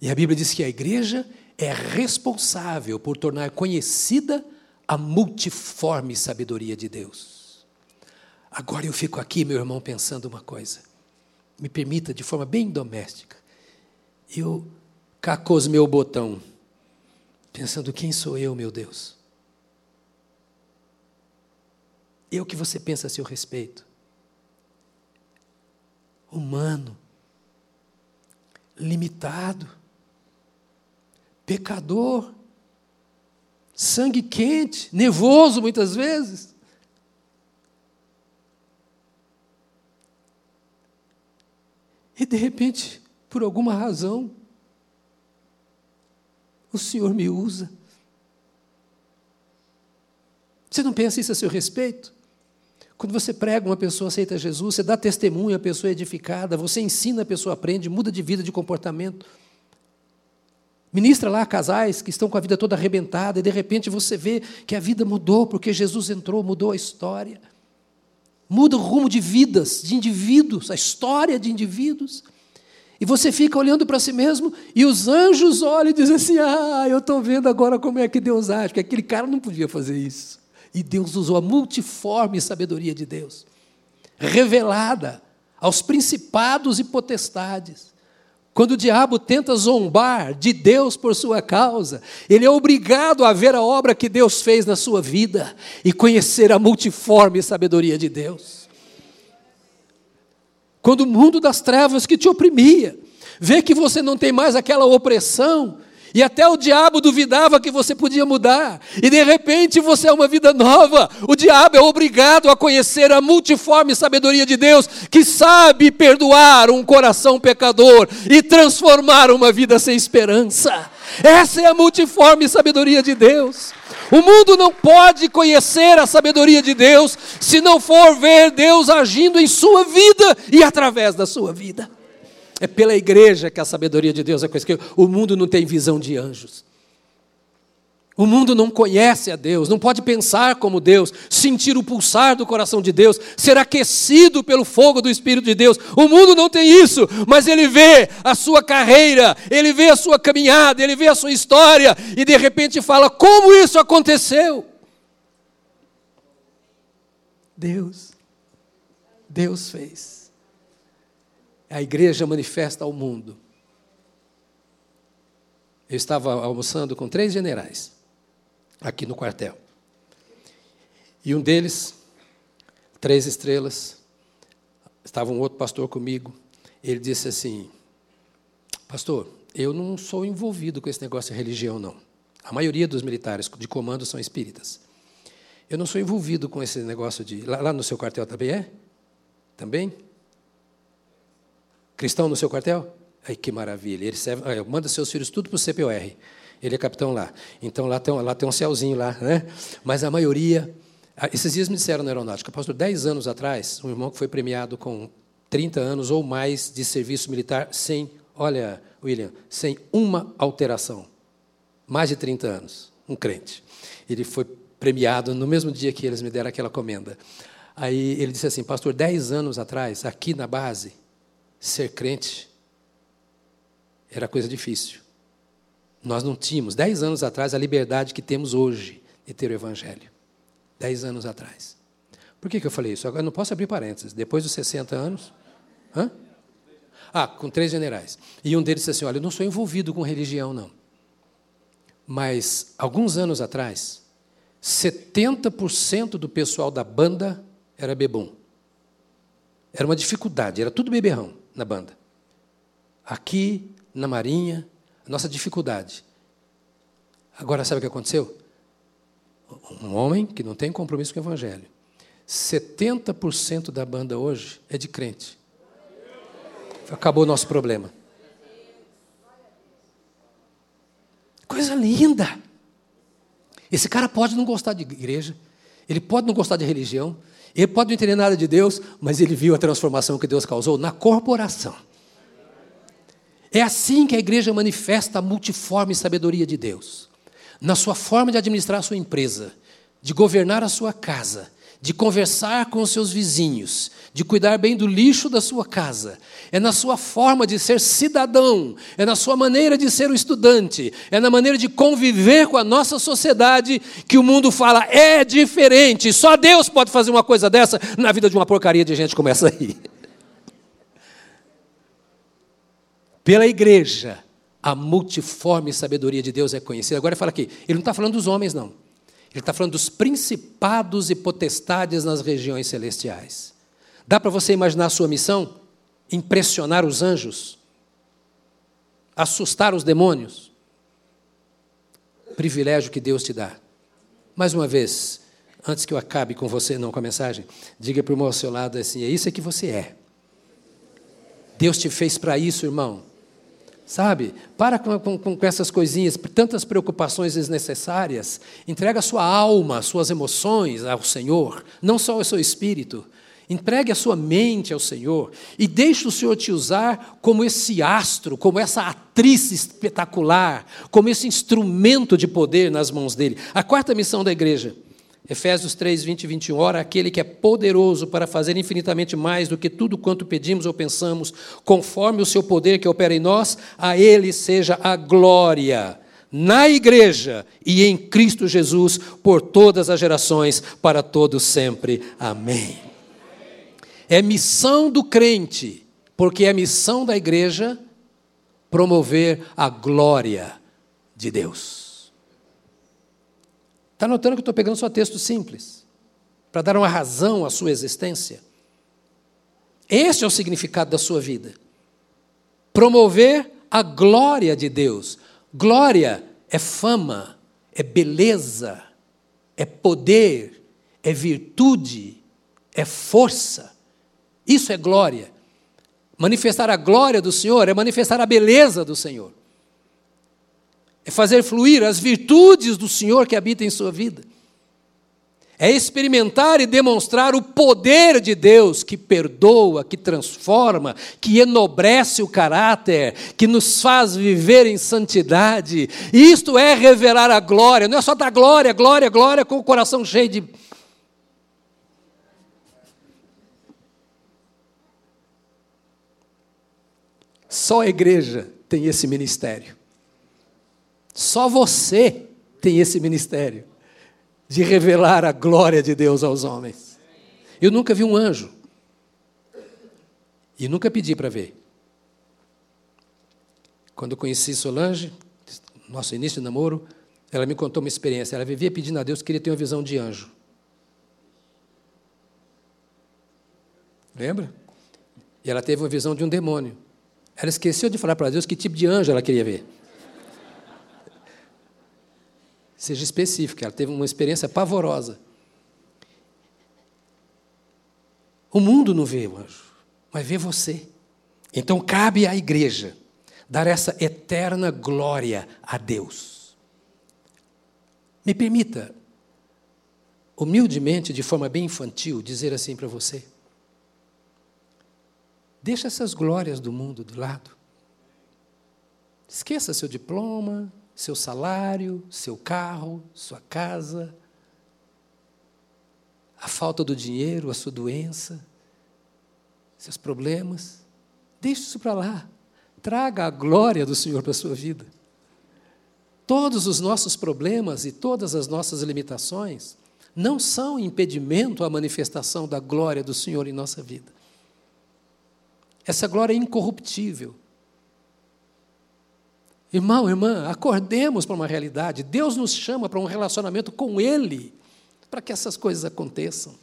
E a Bíblia diz que a igreja é responsável por tornar conhecida a multiforme sabedoria de Deus. Agora eu fico aqui, meu irmão, pensando uma coisa me permita, de forma bem doméstica, eu cacos meu botão, pensando: quem sou eu, meu Deus? Eu que você pensa a seu respeito. Humano, limitado, pecador, sangue quente, nervoso muitas vezes. E de repente, por alguma razão, o Senhor me usa. Você não pensa isso a seu respeito? Quando você prega, uma pessoa aceita Jesus, você dá testemunho, a pessoa é edificada, você ensina, a pessoa aprende, muda de vida, de comportamento. Ministra lá casais que estão com a vida toda arrebentada e de repente você vê que a vida mudou porque Jesus entrou, mudou a história muda o rumo de vidas, de indivíduos, a história de indivíduos. E você fica olhando para si mesmo e os anjos olham e dizem assim: Ah, eu estou vendo agora como é que Deus age, porque aquele cara não podia fazer isso. E Deus usou a multiforme sabedoria de Deus, revelada aos principados e potestades, Quando o diabo tenta zombar de Deus por sua causa, ele é obrigado a ver a obra que Deus fez na sua vida e conhecer a multiforme sabedoria de Deus. Quando o mundo das trevas que te oprimia, vê que você não tem mais aquela opressão, e até o diabo duvidava que você podia mudar. E de repente você é uma vida nova. O diabo é obrigado a conhecer a multiforme sabedoria de Deus, que sabe perdoar um coração pecador e transformar uma vida sem esperança. Essa é a multiforme sabedoria de Deus. O mundo não pode conhecer a sabedoria de Deus se não for ver Deus agindo em sua vida e através da sua vida. É pela igreja que a sabedoria de Deus é conhecida. O mundo não tem visão de anjos. O mundo não conhece a Deus, não pode pensar como Deus, sentir o pulsar do coração de Deus, ser aquecido pelo fogo do Espírito de Deus. O mundo não tem isso, mas ele vê a sua carreira, ele vê a sua caminhada, ele vê a sua história e de repente fala: como isso aconteceu? Deus, Deus fez a igreja manifesta ao mundo. Eu estava almoçando com três generais aqui no quartel. E um deles, três estrelas, estava um outro pastor comigo. Ele disse assim: Pastor, eu não sou envolvido com esse negócio de religião, não. A maioria dos militares de comando são espíritas. Eu não sou envolvido com esse negócio de. Lá, lá no seu quartel também é? Também? Cristão no seu quartel? Ai, que maravilha. Ele serve, manda seus filhos tudo para o CPOR. Ele é capitão lá. Então lá tem, lá tem um céuzinho lá, né? Mas a maioria. Esses dias me disseram na aeronáutica, pastor, 10 anos atrás, um irmão que foi premiado com 30 anos ou mais de serviço militar sem, olha, William, sem uma alteração. Mais de 30 anos, um crente. Ele foi premiado no mesmo dia que eles me deram aquela comenda. Aí ele disse assim, pastor, 10 anos atrás, aqui na base, ser crente era coisa difícil. Nós não tínhamos, dez anos atrás, a liberdade que temos hoje de ter o Evangelho. Dez anos atrás. Por que, que eu falei isso? Agora não posso abrir parênteses. Depois dos 60 anos. Hã? Ah, com três generais. E um deles disse assim: Olha, eu não sou envolvido com religião, não. Mas, alguns anos atrás, 70% do pessoal da banda era bebum. Era uma dificuldade, era tudo beberrão na banda. Aqui, na Marinha, a nossa dificuldade. Agora, sabe o que aconteceu? Um homem que não tem compromisso com o Evangelho. 70% da banda hoje é de crente. Acabou o nosso problema. Coisa linda. Esse cara pode não gostar de igreja, ele pode não gostar de religião, ele pode não entender nada de Deus, mas ele viu a transformação que Deus causou na corporação. É assim que a igreja manifesta a multiforme sabedoria de Deus. Na sua forma de administrar a sua empresa, de governar a sua casa, de conversar com os seus vizinhos, de cuidar bem do lixo da sua casa, é na sua forma de ser cidadão, é na sua maneira de ser um estudante, é na maneira de conviver com a nossa sociedade que o mundo fala é diferente, só Deus pode fazer uma coisa dessa na vida de uma porcaria de gente como essa aí. Pela igreja, a multiforme sabedoria de Deus é conhecida. Agora fala aqui, ele não está falando dos homens, não. Ele está falando dos principados e potestades nas regiões celestiais. Dá para você imaginar a sua missão? Impressionar os anjos? Assustar os demônios? Privilégio que Deus te dá. Mais uma vez, antes que eu acabe com você, não com a mensagem, diga para o irmão ao seu lado assim: é isso que você é. Deus te fez para isso, irmão. Sabe? Para com, com, com, essas coisinhas, tantas preocupações desnecessárias. Entrega a sua alma, suas emoções ao Senhor, não só o seu espírito. Entregue a sua mente ao Senhor e deixe o Senhor te usar como esse astro, como essa atriz espetacular, como esse instrumento de poder nas mãos dele. A quarta missão da igreja Efésios 3, 20 e 21. Ora, aquele que é poderoso para fazer infinitamente mais do que tudo quanto pedimos ou pensamos, conforme o seu poder que opera em nós, a ele seja a glória na igreja e em Cristo Jesus por todas as gerações, para todos sempre. Amém. É missão do crente, porque é missão da igreja promover a glória de Deus. Está notando que eu estou pegando só texto simples, para dar uma razão à sua existência? Esse é o significado da sua vida. Promover a glória de Deus. Glória é fama, é beleza, é poder, é virtude, é força. Isso é glória. Manifestar a glória do Senhor é manifestar a beleza do Senhor. É fazer fluir as virtudes do Senhor que habita em sua vida. É experimentar e demonstrar o poder de Deus que perdoa, que transforma, que enobrece o caráter, que nos faz viver em santidade. Isto é revelar a glória, não é só dar glória, glória, glória com o coração cheio de. Só a igreja tem esse ministério. Só você tem esse ministério de revelar a glória de Deus aos homens. Eu nunca vi um anjo. E nunca pedi para ver. Quando conheci Solange, nosso início de namoro, ela me contou uma experiência. Ela vivia pedindo a Deus que queria ter uma visão de anjo. Lembra? E ela teve uma visão de um demônio. Ela esqueceu de falar para Deus que tipo de anjo ela queria ver. Seja específica. Ela teve uma experiência pavorosa. O mundo não vê o anjo, mas vê você. Então cabe à igreja dar essa eterna glória a Deus. Me permita, humildemente, de forma bem infantil, dizer assim para você: deixa essas glórias do mundo de lado. Esqueça seu diploma, seu salário, seu carro, sua casa, a falta do dinheiro, a sua doença, seus problemas. Deixe isso para lá. Traga a glória do Senhor para a sua vida. Todos os nossos problemas e todas as nossas limitações não são impedimento à manifestação da glória do Senhor em nossa vida. Essa glória é incorruptível. Irmão, irmã, acordemos para uma realidade. Deus nos chama para um relacionamento com Ele, para que essas coisas aconteçam.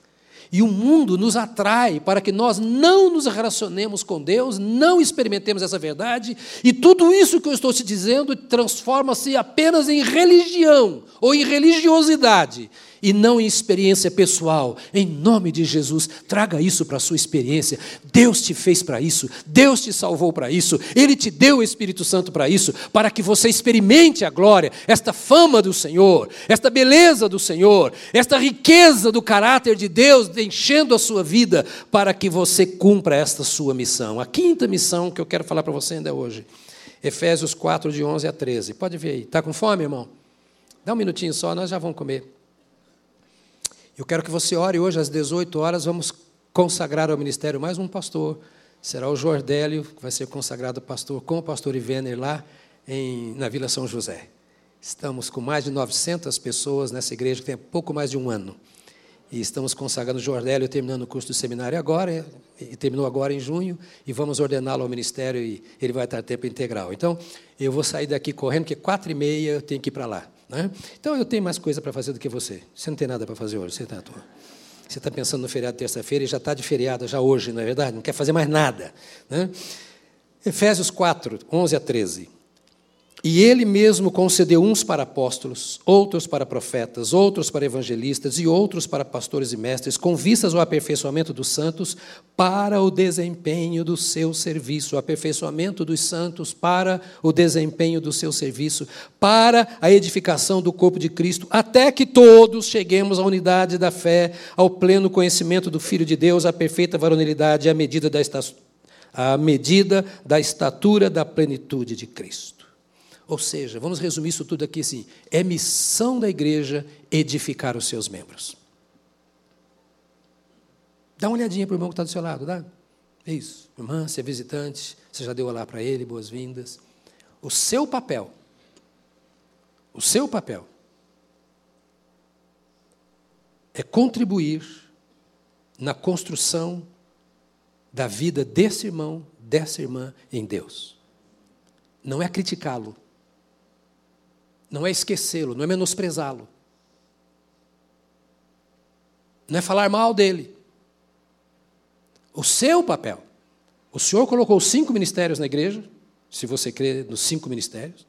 E o mundo nos atrai para que nós não nos relacionemos com Deus, não experimentemos essa verdade, e tudo isso que eu estou te dizendo transforma-se apenas em religião ou em religiosidade e não em experiência pessoal. Em nome de Jesus, traga isso para a sua experiência. Deus te fez para isso, Deus te salvou para isso, Ele te deu o Espírito Santo para isso, para que você experimente a glória, esta fama do Senhor, esta beleza do Senhor, esta riqueza do caráter de Deus enchendo a sua vida, para que você cumpra esta sua missão. A quinta missão que eu quero falar para você ainda hoje. Efésios 4, de 11 a 13. Pode ver aí. Está com fome, irmão? Dá um minutinho só, nós já vamos comer. Eu quero que você ore hoje às 18 horas, vamos consagrar ao ministério mais um pastor. Será o Jordélio, que vai ser consagrado pastor com o pastor Ivener lá em, na Vila São José. Estamos com mais de 900 pessoas nessa igreja que tem pouco mais de um ano. E estamos consagrando Jordélio, terminando o curso do seminário agora, e terminou agora em junho, e vamos ordená-lo ao ministério e ele vai estar tempo integral. Então, eu vou sair daqui correndo, porque quatro e meia eu tenho que ir para lá. Né? Então eu tenho mais coisa para fazer do que você. Você não tem nada para fazer hoje, você está Você está pensando no feriado terça-feira e já está de feriado já hoje, não é verdade? Não quer fazer mais nada. Né? Efésios 4, 11 a 13. E ele mesmo concedeu uns para apóstolos, outros para profetas, outros para evangelistas e outros para pastores e mestres, com vistas ao aperfeiçoamento dos santos para o desempenho do seu serviço, o aperfeiçoamento dos santos para o desempenho do seu serviço, para a edificação do corpo de Cristo, até que todos cheguemos à unidade da fé, ao pleno conhecimento do Filho de Deus, à perfeita varonilidade, à medida da, à medida da estatura da plenitude de Cristo. Ou seja, vamos resumir isso tudo aqui assim: é missão da igreja edificar os seus membros. Dá uma olhadinha para o irmão que está do seu lado, dá? É isso. Irmã, você é visitante, você já deu olá para ele, boas-vindas. O seu papel, o seu papel, é contribuir na construção da vida desse irmão, dessa irmã em Deus. não é criticá-lo, não é esquecê-lo, não é menosprezá-lo, não é falar mal dele. O seu papel. O Senhor colocou cinco ministérios na igreja, se você crê nos cinco ministérios.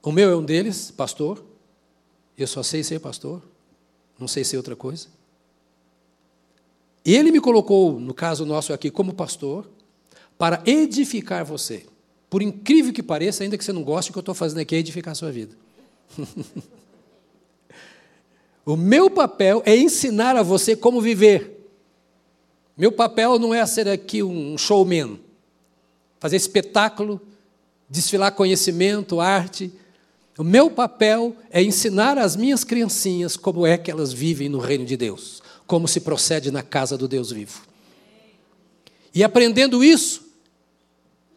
O meu é um deles, pastor. Eu só sei ser pastor, não sei ser outra coisa. Ele me colocou, no caso nosso aqui, como pastor, para edificar você. Por incrível que pareça, ainda que você não goste, o que eu estou fazendo aqui é edificar a sua vida. [laughs] o meu papel é ensinar a você como viver. Meu papel não é ser aqui um showman, fazer espetáculo, desfilar conhecimento, arte. O meu papel é ensinar às minhas criancinhas como é que elas vivem no reino de Deus, como se procede na casa do Deus vivo. E aprendendo isso,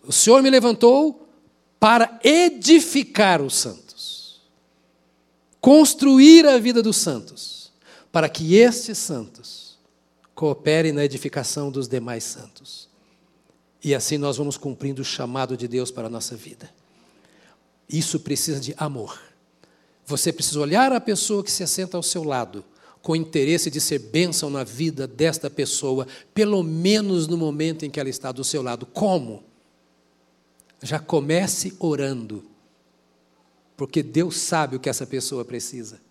o Senhor me levantou para edificar os santos, construir a vida dos santos, para que estes santos cooperem na edificação dos demais santos. E assim nós vamos cumprindo o chamado de Deus para a nossa vida. Isso precisa de amor. Você precisa olhar a pessoa que se assenta ao seu lado com interesse de ser bênção na vida desta pessoa, pelo menos no momento em que ela está do seu lado. Como? Já comece orando, porque Deus sabe o que essa pessoa precisa.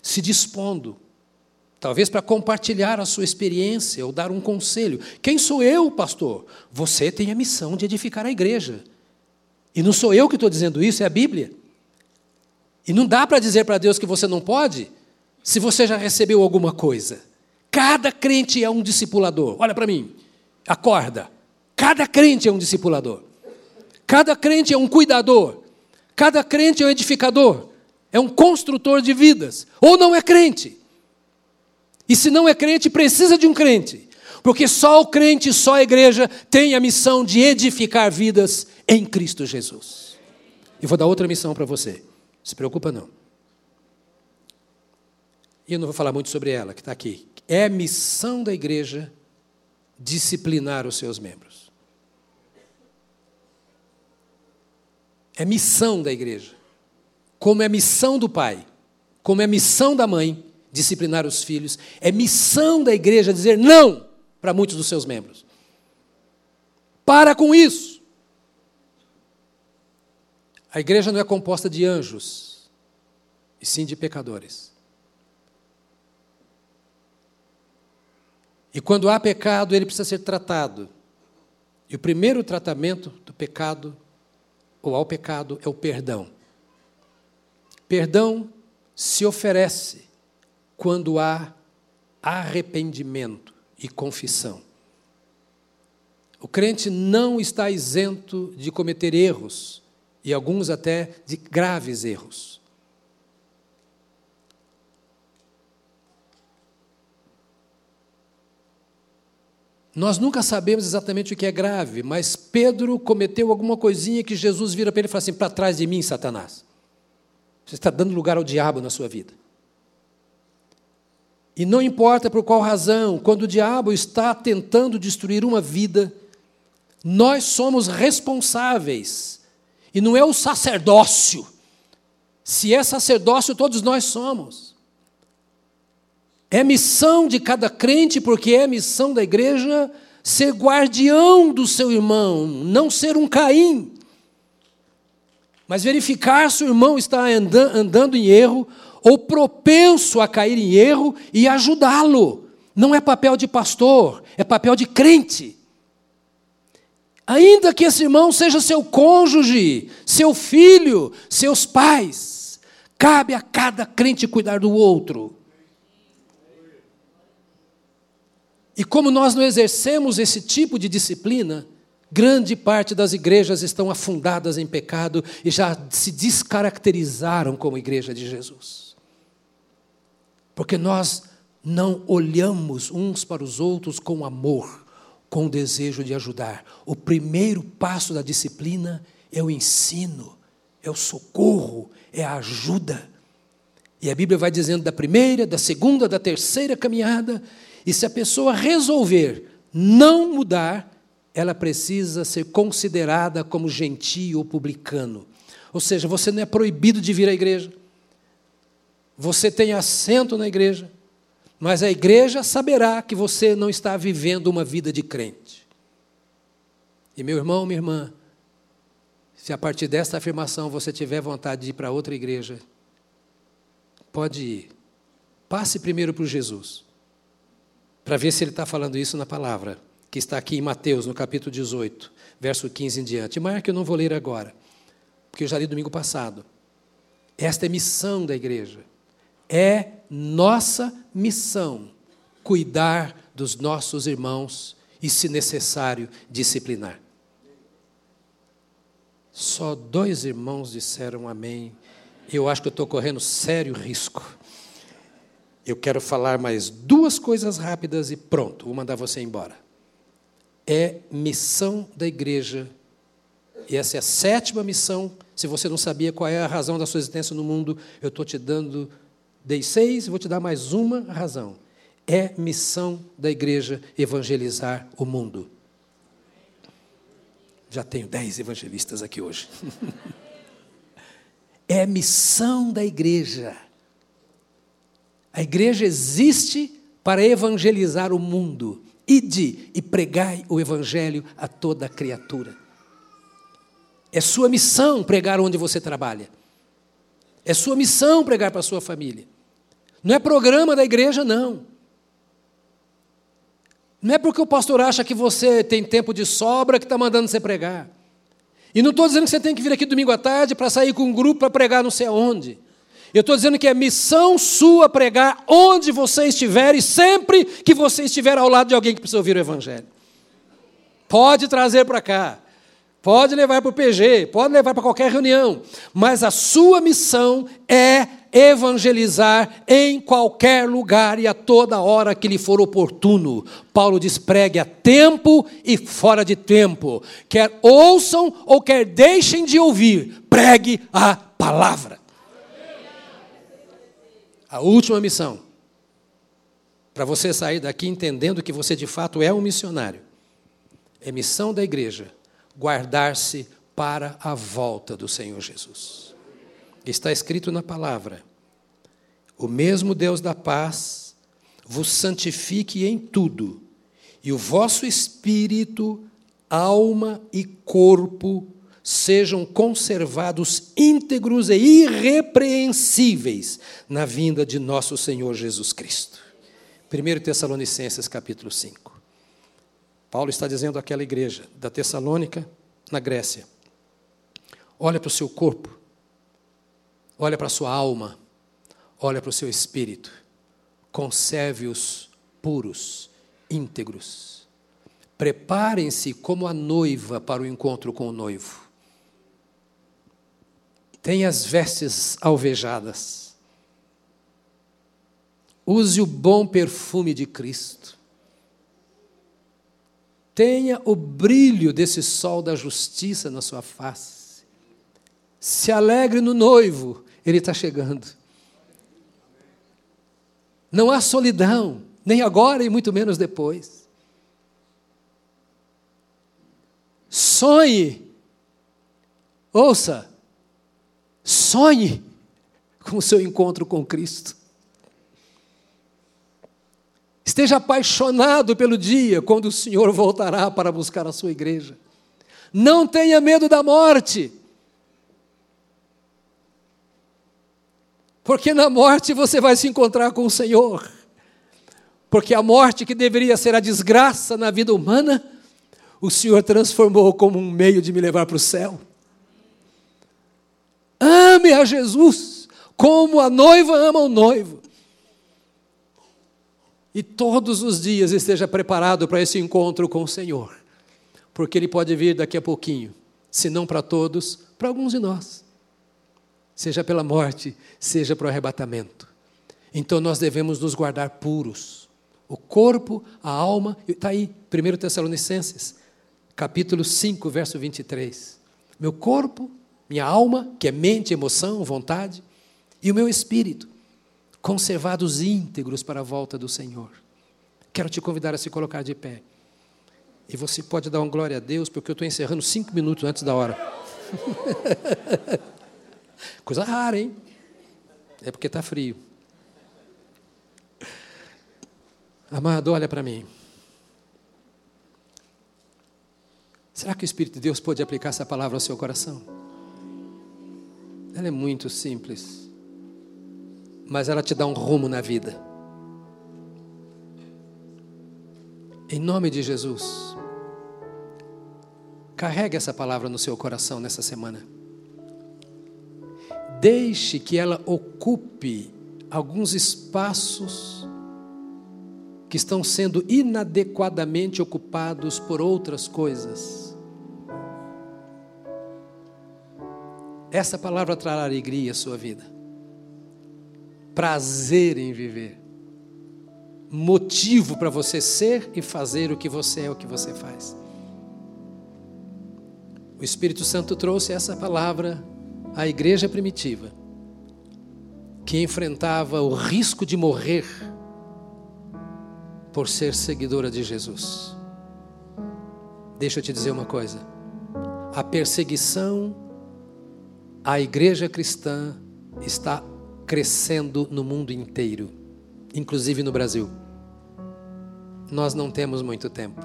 Se dispondo, talvez para compartilhar a sua experiência ou dar um conselho. Quem sou eu, pastor? Você tem a missão de edificar a igreja. E não sou eu que estou dizendo isso, é a Bíblia. E não dá para dizer para Deus que você não pode, se você já recebeu alguma coisa. Cada crente é um discipulador. Olha para mim, acorda. Cada crente é um discipulador. Cada crente é um cuidador. Cada crente é um edificador. É um construtor de vidas. Ou não é crente. E se não é crente, precisa de um crente. Porque só o crente, só a igreja tem a missão de edificar vidas em Cristo Jesus. E vou dar outra missão para você. Se preocupa não. E eu não vou falar muito sobre ela, que está aqui. É missão da igreja disciplinar os seus membros. É missão da igreja. Como é missão do pai, como é missão da mãe disciplinar os filhos, é missão da igreja dizer não para muitos dos seus membros. Para com isso. A igreja não é composta de anjos, e sim de pecadores. E quando há pecado, ele precisa ser tratado. E o primeiro tratamento do pecado ou ao pecado é o perdão. Perdão se oferece quando há arrependimento e confissão. O crente não está isento de cometer erros, e alguns até de graves erros. Nós nunca sabemos exatamente o que é grave, mas Pedro cometeu alguma coisinha que Jesus vira para ele e fala assim: para trás de mim, Satanás. Você está dando lugar ao diabo na sua vida. E não importa por qual razão, quando o diabo está tentando destruir uma vida, nós somos responsáveis. E não é o sacerdócio. Se é sacerdócio, todos nós somos. É missão de cada crente, porque é missão da igreja, ser guardião do seu irmão, não ser um Caim. Mas verificar se o irmão está andando em erro ou propenso a cair em erro e ajudá-lo. Não é papel de pastor, é papel de crente. Ainda que esse irmão seja seu cônjuge, seu filho, seus pais, cabe a cada crente cuidar do outro. E como nós não exercemos esse tipo de disciplina, grande parte das igrejas estão afundadas em pecado e já se descaracterizaram como igreja de Jesus. Porque nós não olhamos uns para os outros com amor, com o desejo de ajudar. O primeiro passo da disciplina é o ensino, é o socorro, é a ajuda. E a Bíblia vai dizendo da primeira, da segunda, da terceira caminhada, e se a pessoa resolver não mudar, ela precisa ser considerada como gentio ou publicano. Ou seja, você não é proibido de vir à igreja. Você tem assento na igreja, mas a igreja saberá que você não está vivendo uma vida de crente. E meu irmão, minha irmã, se a partir desta afirmação você tiver vontade de ir para outra igreja, pode ir. Passe primeiro por Jesus, para ver se ele está falando isso na palavra, que está aqui em Mateus, no capítulo 18, verso 15 em diante. Marque, eu não vou ler agora, porque eu já li domingo passado. Esta é missão da igreja. É nossa missão cuidar dos nossos irmãos e, se necessário, disciplinar. Só dois irmãos disseram amém. Eu acho que eu estou correndo sério risco. Eu quero falar mais duas coisas rápidas e pronto, vou mandar você embora. É missão da igreja, e essa é a sétima missão. Se você não sabia qual é a razão da sua existência no mundo, eu estou te dando Dei seis, vou te dar mais uma razão. É missão da igreja evangelizar o mundo. Já tenho dez evangelistas aqui hoje. [laughs] é missão da igreja. A igreja existe para evangelizar o mundo. Ide e pregai o evangelho a toda criatura. É sua missão pregar onde você trabalha. É sua missão pregar para a sua família. Não é programa da igreja, não. Não é porque o pastor acha que você tem tempo de sobra que está mandando você pregar. E não estou dizendo que você tem que vir aqui domingo à tarde para sair com um grupo para pregar não sei aonde. Eu estou dizendo que é missão sua pregar onde você estiver e sempre que você estiver ao lado de alguém que precisa ouvir o Evangelho. Pode trazer para cá, pode levar para o PG, pode levar para qualquer reunião, mas a sua missão é evangelizar em qualquer lugar e a toda hora que lhe for oportuno. Paulo diz: pregue a tempo e fora de tempo. Quer ouçam ou quer deixem de ouvir, pregue a palavra. A última missão, para você sair daqui entendendo que você de fato é um missionário, é missão da igreja guardar-se para a volta do Senhor Jesus. Está escrito na palavra: O mesmo Deus da paz vos santifique em tudo, e o vosso espírito, alma e corpo sejam conservados íntegros e irrepreensíveis na vinda de nosso Senhor Jesus Cristo. 1 Tessalonicenses capítulo 5. Paulo está dizendo àquela igreja da Tessalônica, na Grécia: olha para o seu corpo, olha para a sua alma, olha para o seu espírito, conserve-os puros, íntegros. Preparem-se como a noiva para o encontro com o noivo. Tenha as vestes alvejadas. Use o bom perfume de Cristo. Tenha o brilho desse sol da justiça na sua face. Se alegre no noivo, ele está chegando. Não há solidão, nem agora e muito menos depois. Sonhe, ouça, sonhe com o seu encontro com Cristo. Esteja apaixonado pelo dia quando o Senhor voltará para buscar a sua igreja. Não tenha medo da morte. Porque na morte você vai se encontrar com o Senhor. Porque a morte que deveria ser a desgraça na vida humana, o Senhor transformou como um meio de me levar para o céu. Ame a Jesus como a noiva ama o noivo. E todos os dias esteja preparado para esse encontro com o Senhor. Porque Ele pode vir daqui a pouquinho, se não para todos, para alguns de nós seja pela morte, seja para o arrebatamento. Então nós devemos nos guardar puros. O corpo, a alma, está aí, 1 Tessalonicenses, capítulo 5, verso 23. Meu corpo, minha alma, que é mente, emoção, vontade, e o meu espírito, conservados íntegros para a volta do Senhor. Quero te convidar a se colocar de pé. E você pode dar uma glória a Deus, porque eu estou encerrando cinco minutos antes da hora. [laughs] Coisa rara, hein? É porque está frio. Amado, olha para mim. Será que o Espírito de Deus pode aplicar essa palavra ao seu coração? Ela é muito simples, mas ela te dá um rumo na vida. Em nome de Jesus, carregue essa palavra no seu coração nessa semana. Deixe que ela ocupe alguns espaços que estão sendo inadequadamente ocupados por outras coisas. Essa palavra trará alegria à sua vida, prazer em viver, motivo para você ser e fazer o que você é, o que você faz. O Espírito Santo trouxe essa palavra à igreja primitiva, que enfrentava o risco de morrer por ser seguidora de Jesus. Deixa eu te dizer uma coisa: a perseguição à igreja cristã está crescendo no mundo inteiro, inclusive no Brasil. Nós não temos muito tempo.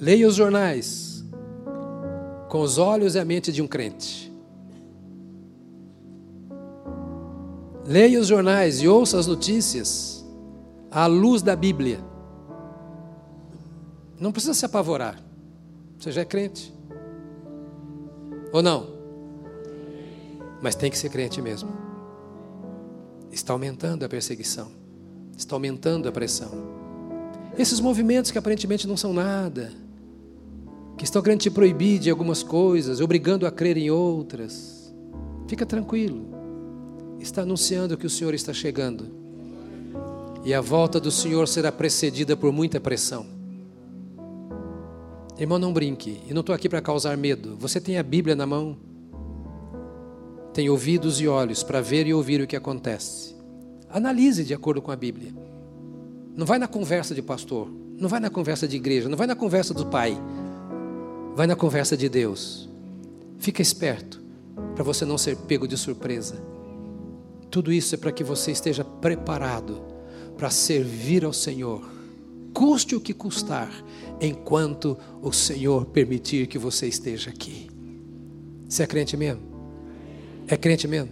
Leia os jornais com os olhos e a mente de um crente. Leia os jornais e ouça as notícias à luz da Bíblia. Não precisa se apavorar. Você já é crente. Ou não? Mas tem que ser crente mesmo. Está aumentando a perseguição. Está aumentando a pressão. Esses movimentos que aparentemente não são nada, que estão querendo te proibir de algumas coisas, obrigando a crer em outras, fica tranquilo está anunciando que o Senhor está chegando. E a volta do Senhor será precedida por muita pressão. Irmão, não brinque. Eu não estou aqui para causar medo. Você tem a Bíblia na mão. Tem ouvidos e olhos para ver e ouvir o que acontece. Analise de acordo com a Bíblia. Não vai na conversa de pastor. Não vai na conversa de igreja. Não vai na conversa do pai. Vai na conversa de Deus. Fica esperto para você não ser pego de surpresa. Tudo isso é para que você esteja preparado para servir ao Senhor, custe o que custar, enquanto o Senhor permitir que você esteja aqui. Você é crente mesmo? É crente mesmo?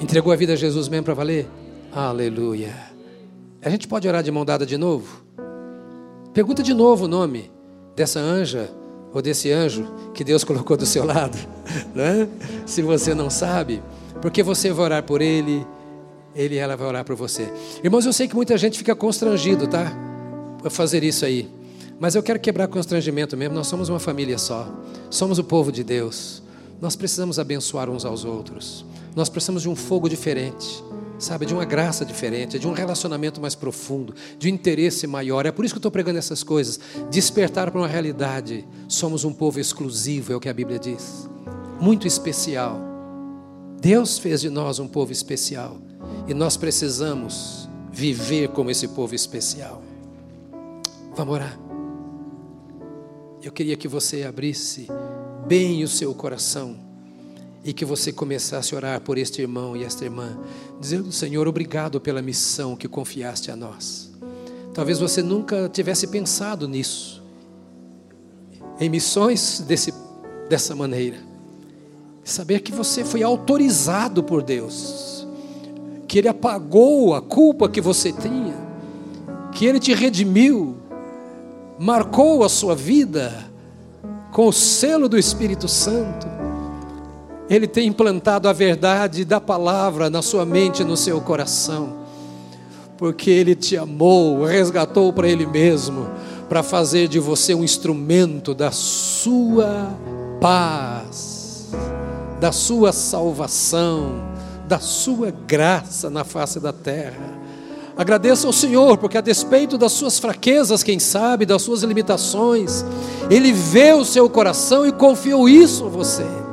Entregou a vida a Jesus mesmo para valer? Aleluia. A gente pode orar de mão dada de novo? Pergunta de novo o nome dessa anja ou desse anjo que Deus [laughs] colocou do seu lado, [laughs] né? Se você não sabe, porque você vai orar por ele, ele e ela vai orar por você. Irmãos, eu sei que muita gente fica constrangido, tá? Por fazer isso aí. Mas eu quero quebrar constrangimento mesmo. Nós somos uma família só. Somos o povo de Deus. Nós precisamos abençoar uns aos outros. Nós precisamos de um fogo diferente, sabe? De uma graça diferente, de um relacionamento mais profundo, de um interesse maior. É por isso que eu estou pregando essas coisas. Despertar para uma realidade. Somos um povo exclusivo, é o que a Bíblia diz. Muito especial. Deus fez de nós um povo especial. E nós precisamos viver como esse povo especial. Vamos orar. Eu queria que você abrisse bem o seu coração e que você começasse a orar por este irmão e esta irmã, dizendo: Senhor, obrigado pela missão que confiaste a nós. Talvez você nunca tivesse pensado nisso, em missões desse, dessa maneira. Saber que você foi autorizado por Deus que Ele apagou a culpa que você tinha, que Ele te redimiu, marcou a sua vida com o selo do Espírito Santo. Ele tem implantado a verdade da palavra na sua mente e no seu coração, porque Ele te amou, resgatou para Ele mesmo, para fazer de você um instrumento da sua paz, da sua salvação da sua graça na face da terra. Agradeça ao Senhor, porque a despeito das suas fraquezas, quem sabe, das suas limitações, Ele vê o seu coração e confiou isso a você.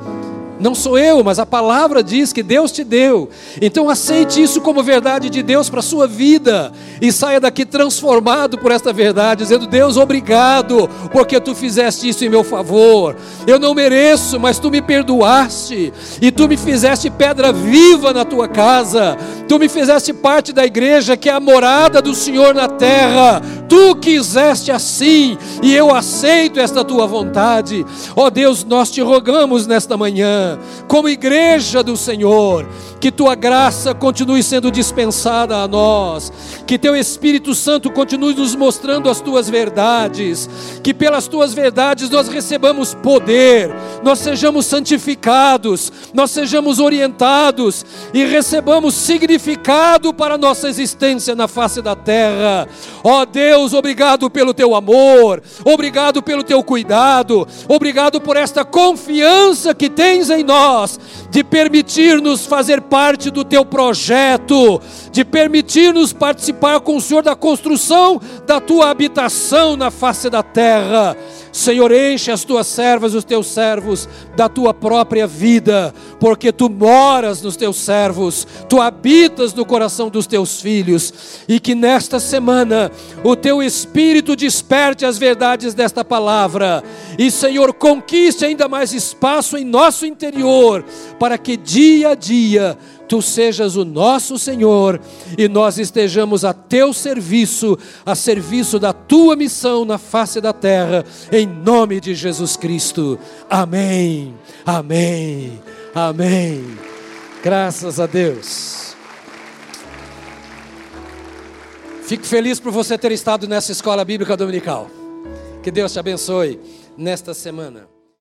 Não sou eu, mas a palavra diz que Deus te deu. Então aceite isso como verdade de Deus para a sua vida e saia daqui transformado por esta verdade, dizendo: Deus, obrigado, porque tu fizeste isso em meu favor. Eu não mereço, mas tu me perdoaste e tu me fizeste pedra viva na tua casa. Tu me fizeste parte da igreja que é a morada do Senhor na terra. Tu quiseste assim e eu aceito esta tua vontade. Ó oh Deus, nós te rogamos nesta manhã, como igreja do Senhor, que tua graça continue sendo dispensada a nós, que teu Espírito Santo continue nos mostrando as tuas verdades, que pelas tuas verdades nós recebamos poder, nós sejamos santificados, nós sejamos orientados e recebamos significado para a nossa existência na face da terra. Ó Deus, obrigado pelo teu amor, obrigado pelo teu cuidado, obrigado por esta confiança que tens em nós de permitir-nos fazer parte do teu projeto, de permitir-nos participar com o Senhor da construção da tua habitação na face da terra. Senhor, enche as tuas servas, os teus servos, da tua própria vida, porque tu moras nos teus servos, tu habitas no coração dos teus filhos, e que nesta semana o teu Espírito desperte as verdades desta palavra, e Senhor, conquiste ainda mais espaço em nosso interior, para que dia a dia tu sejas o nosso Senhor e nós estejamos a teu serviço, a serviço da tua missão na face da terra, em nome de Jesus Cristo. Amém, amém, amém. Graças a Deus. Fico feliz por você ter estado nessa escola bíblica dominical. Que Deus te abençoe nesta semana.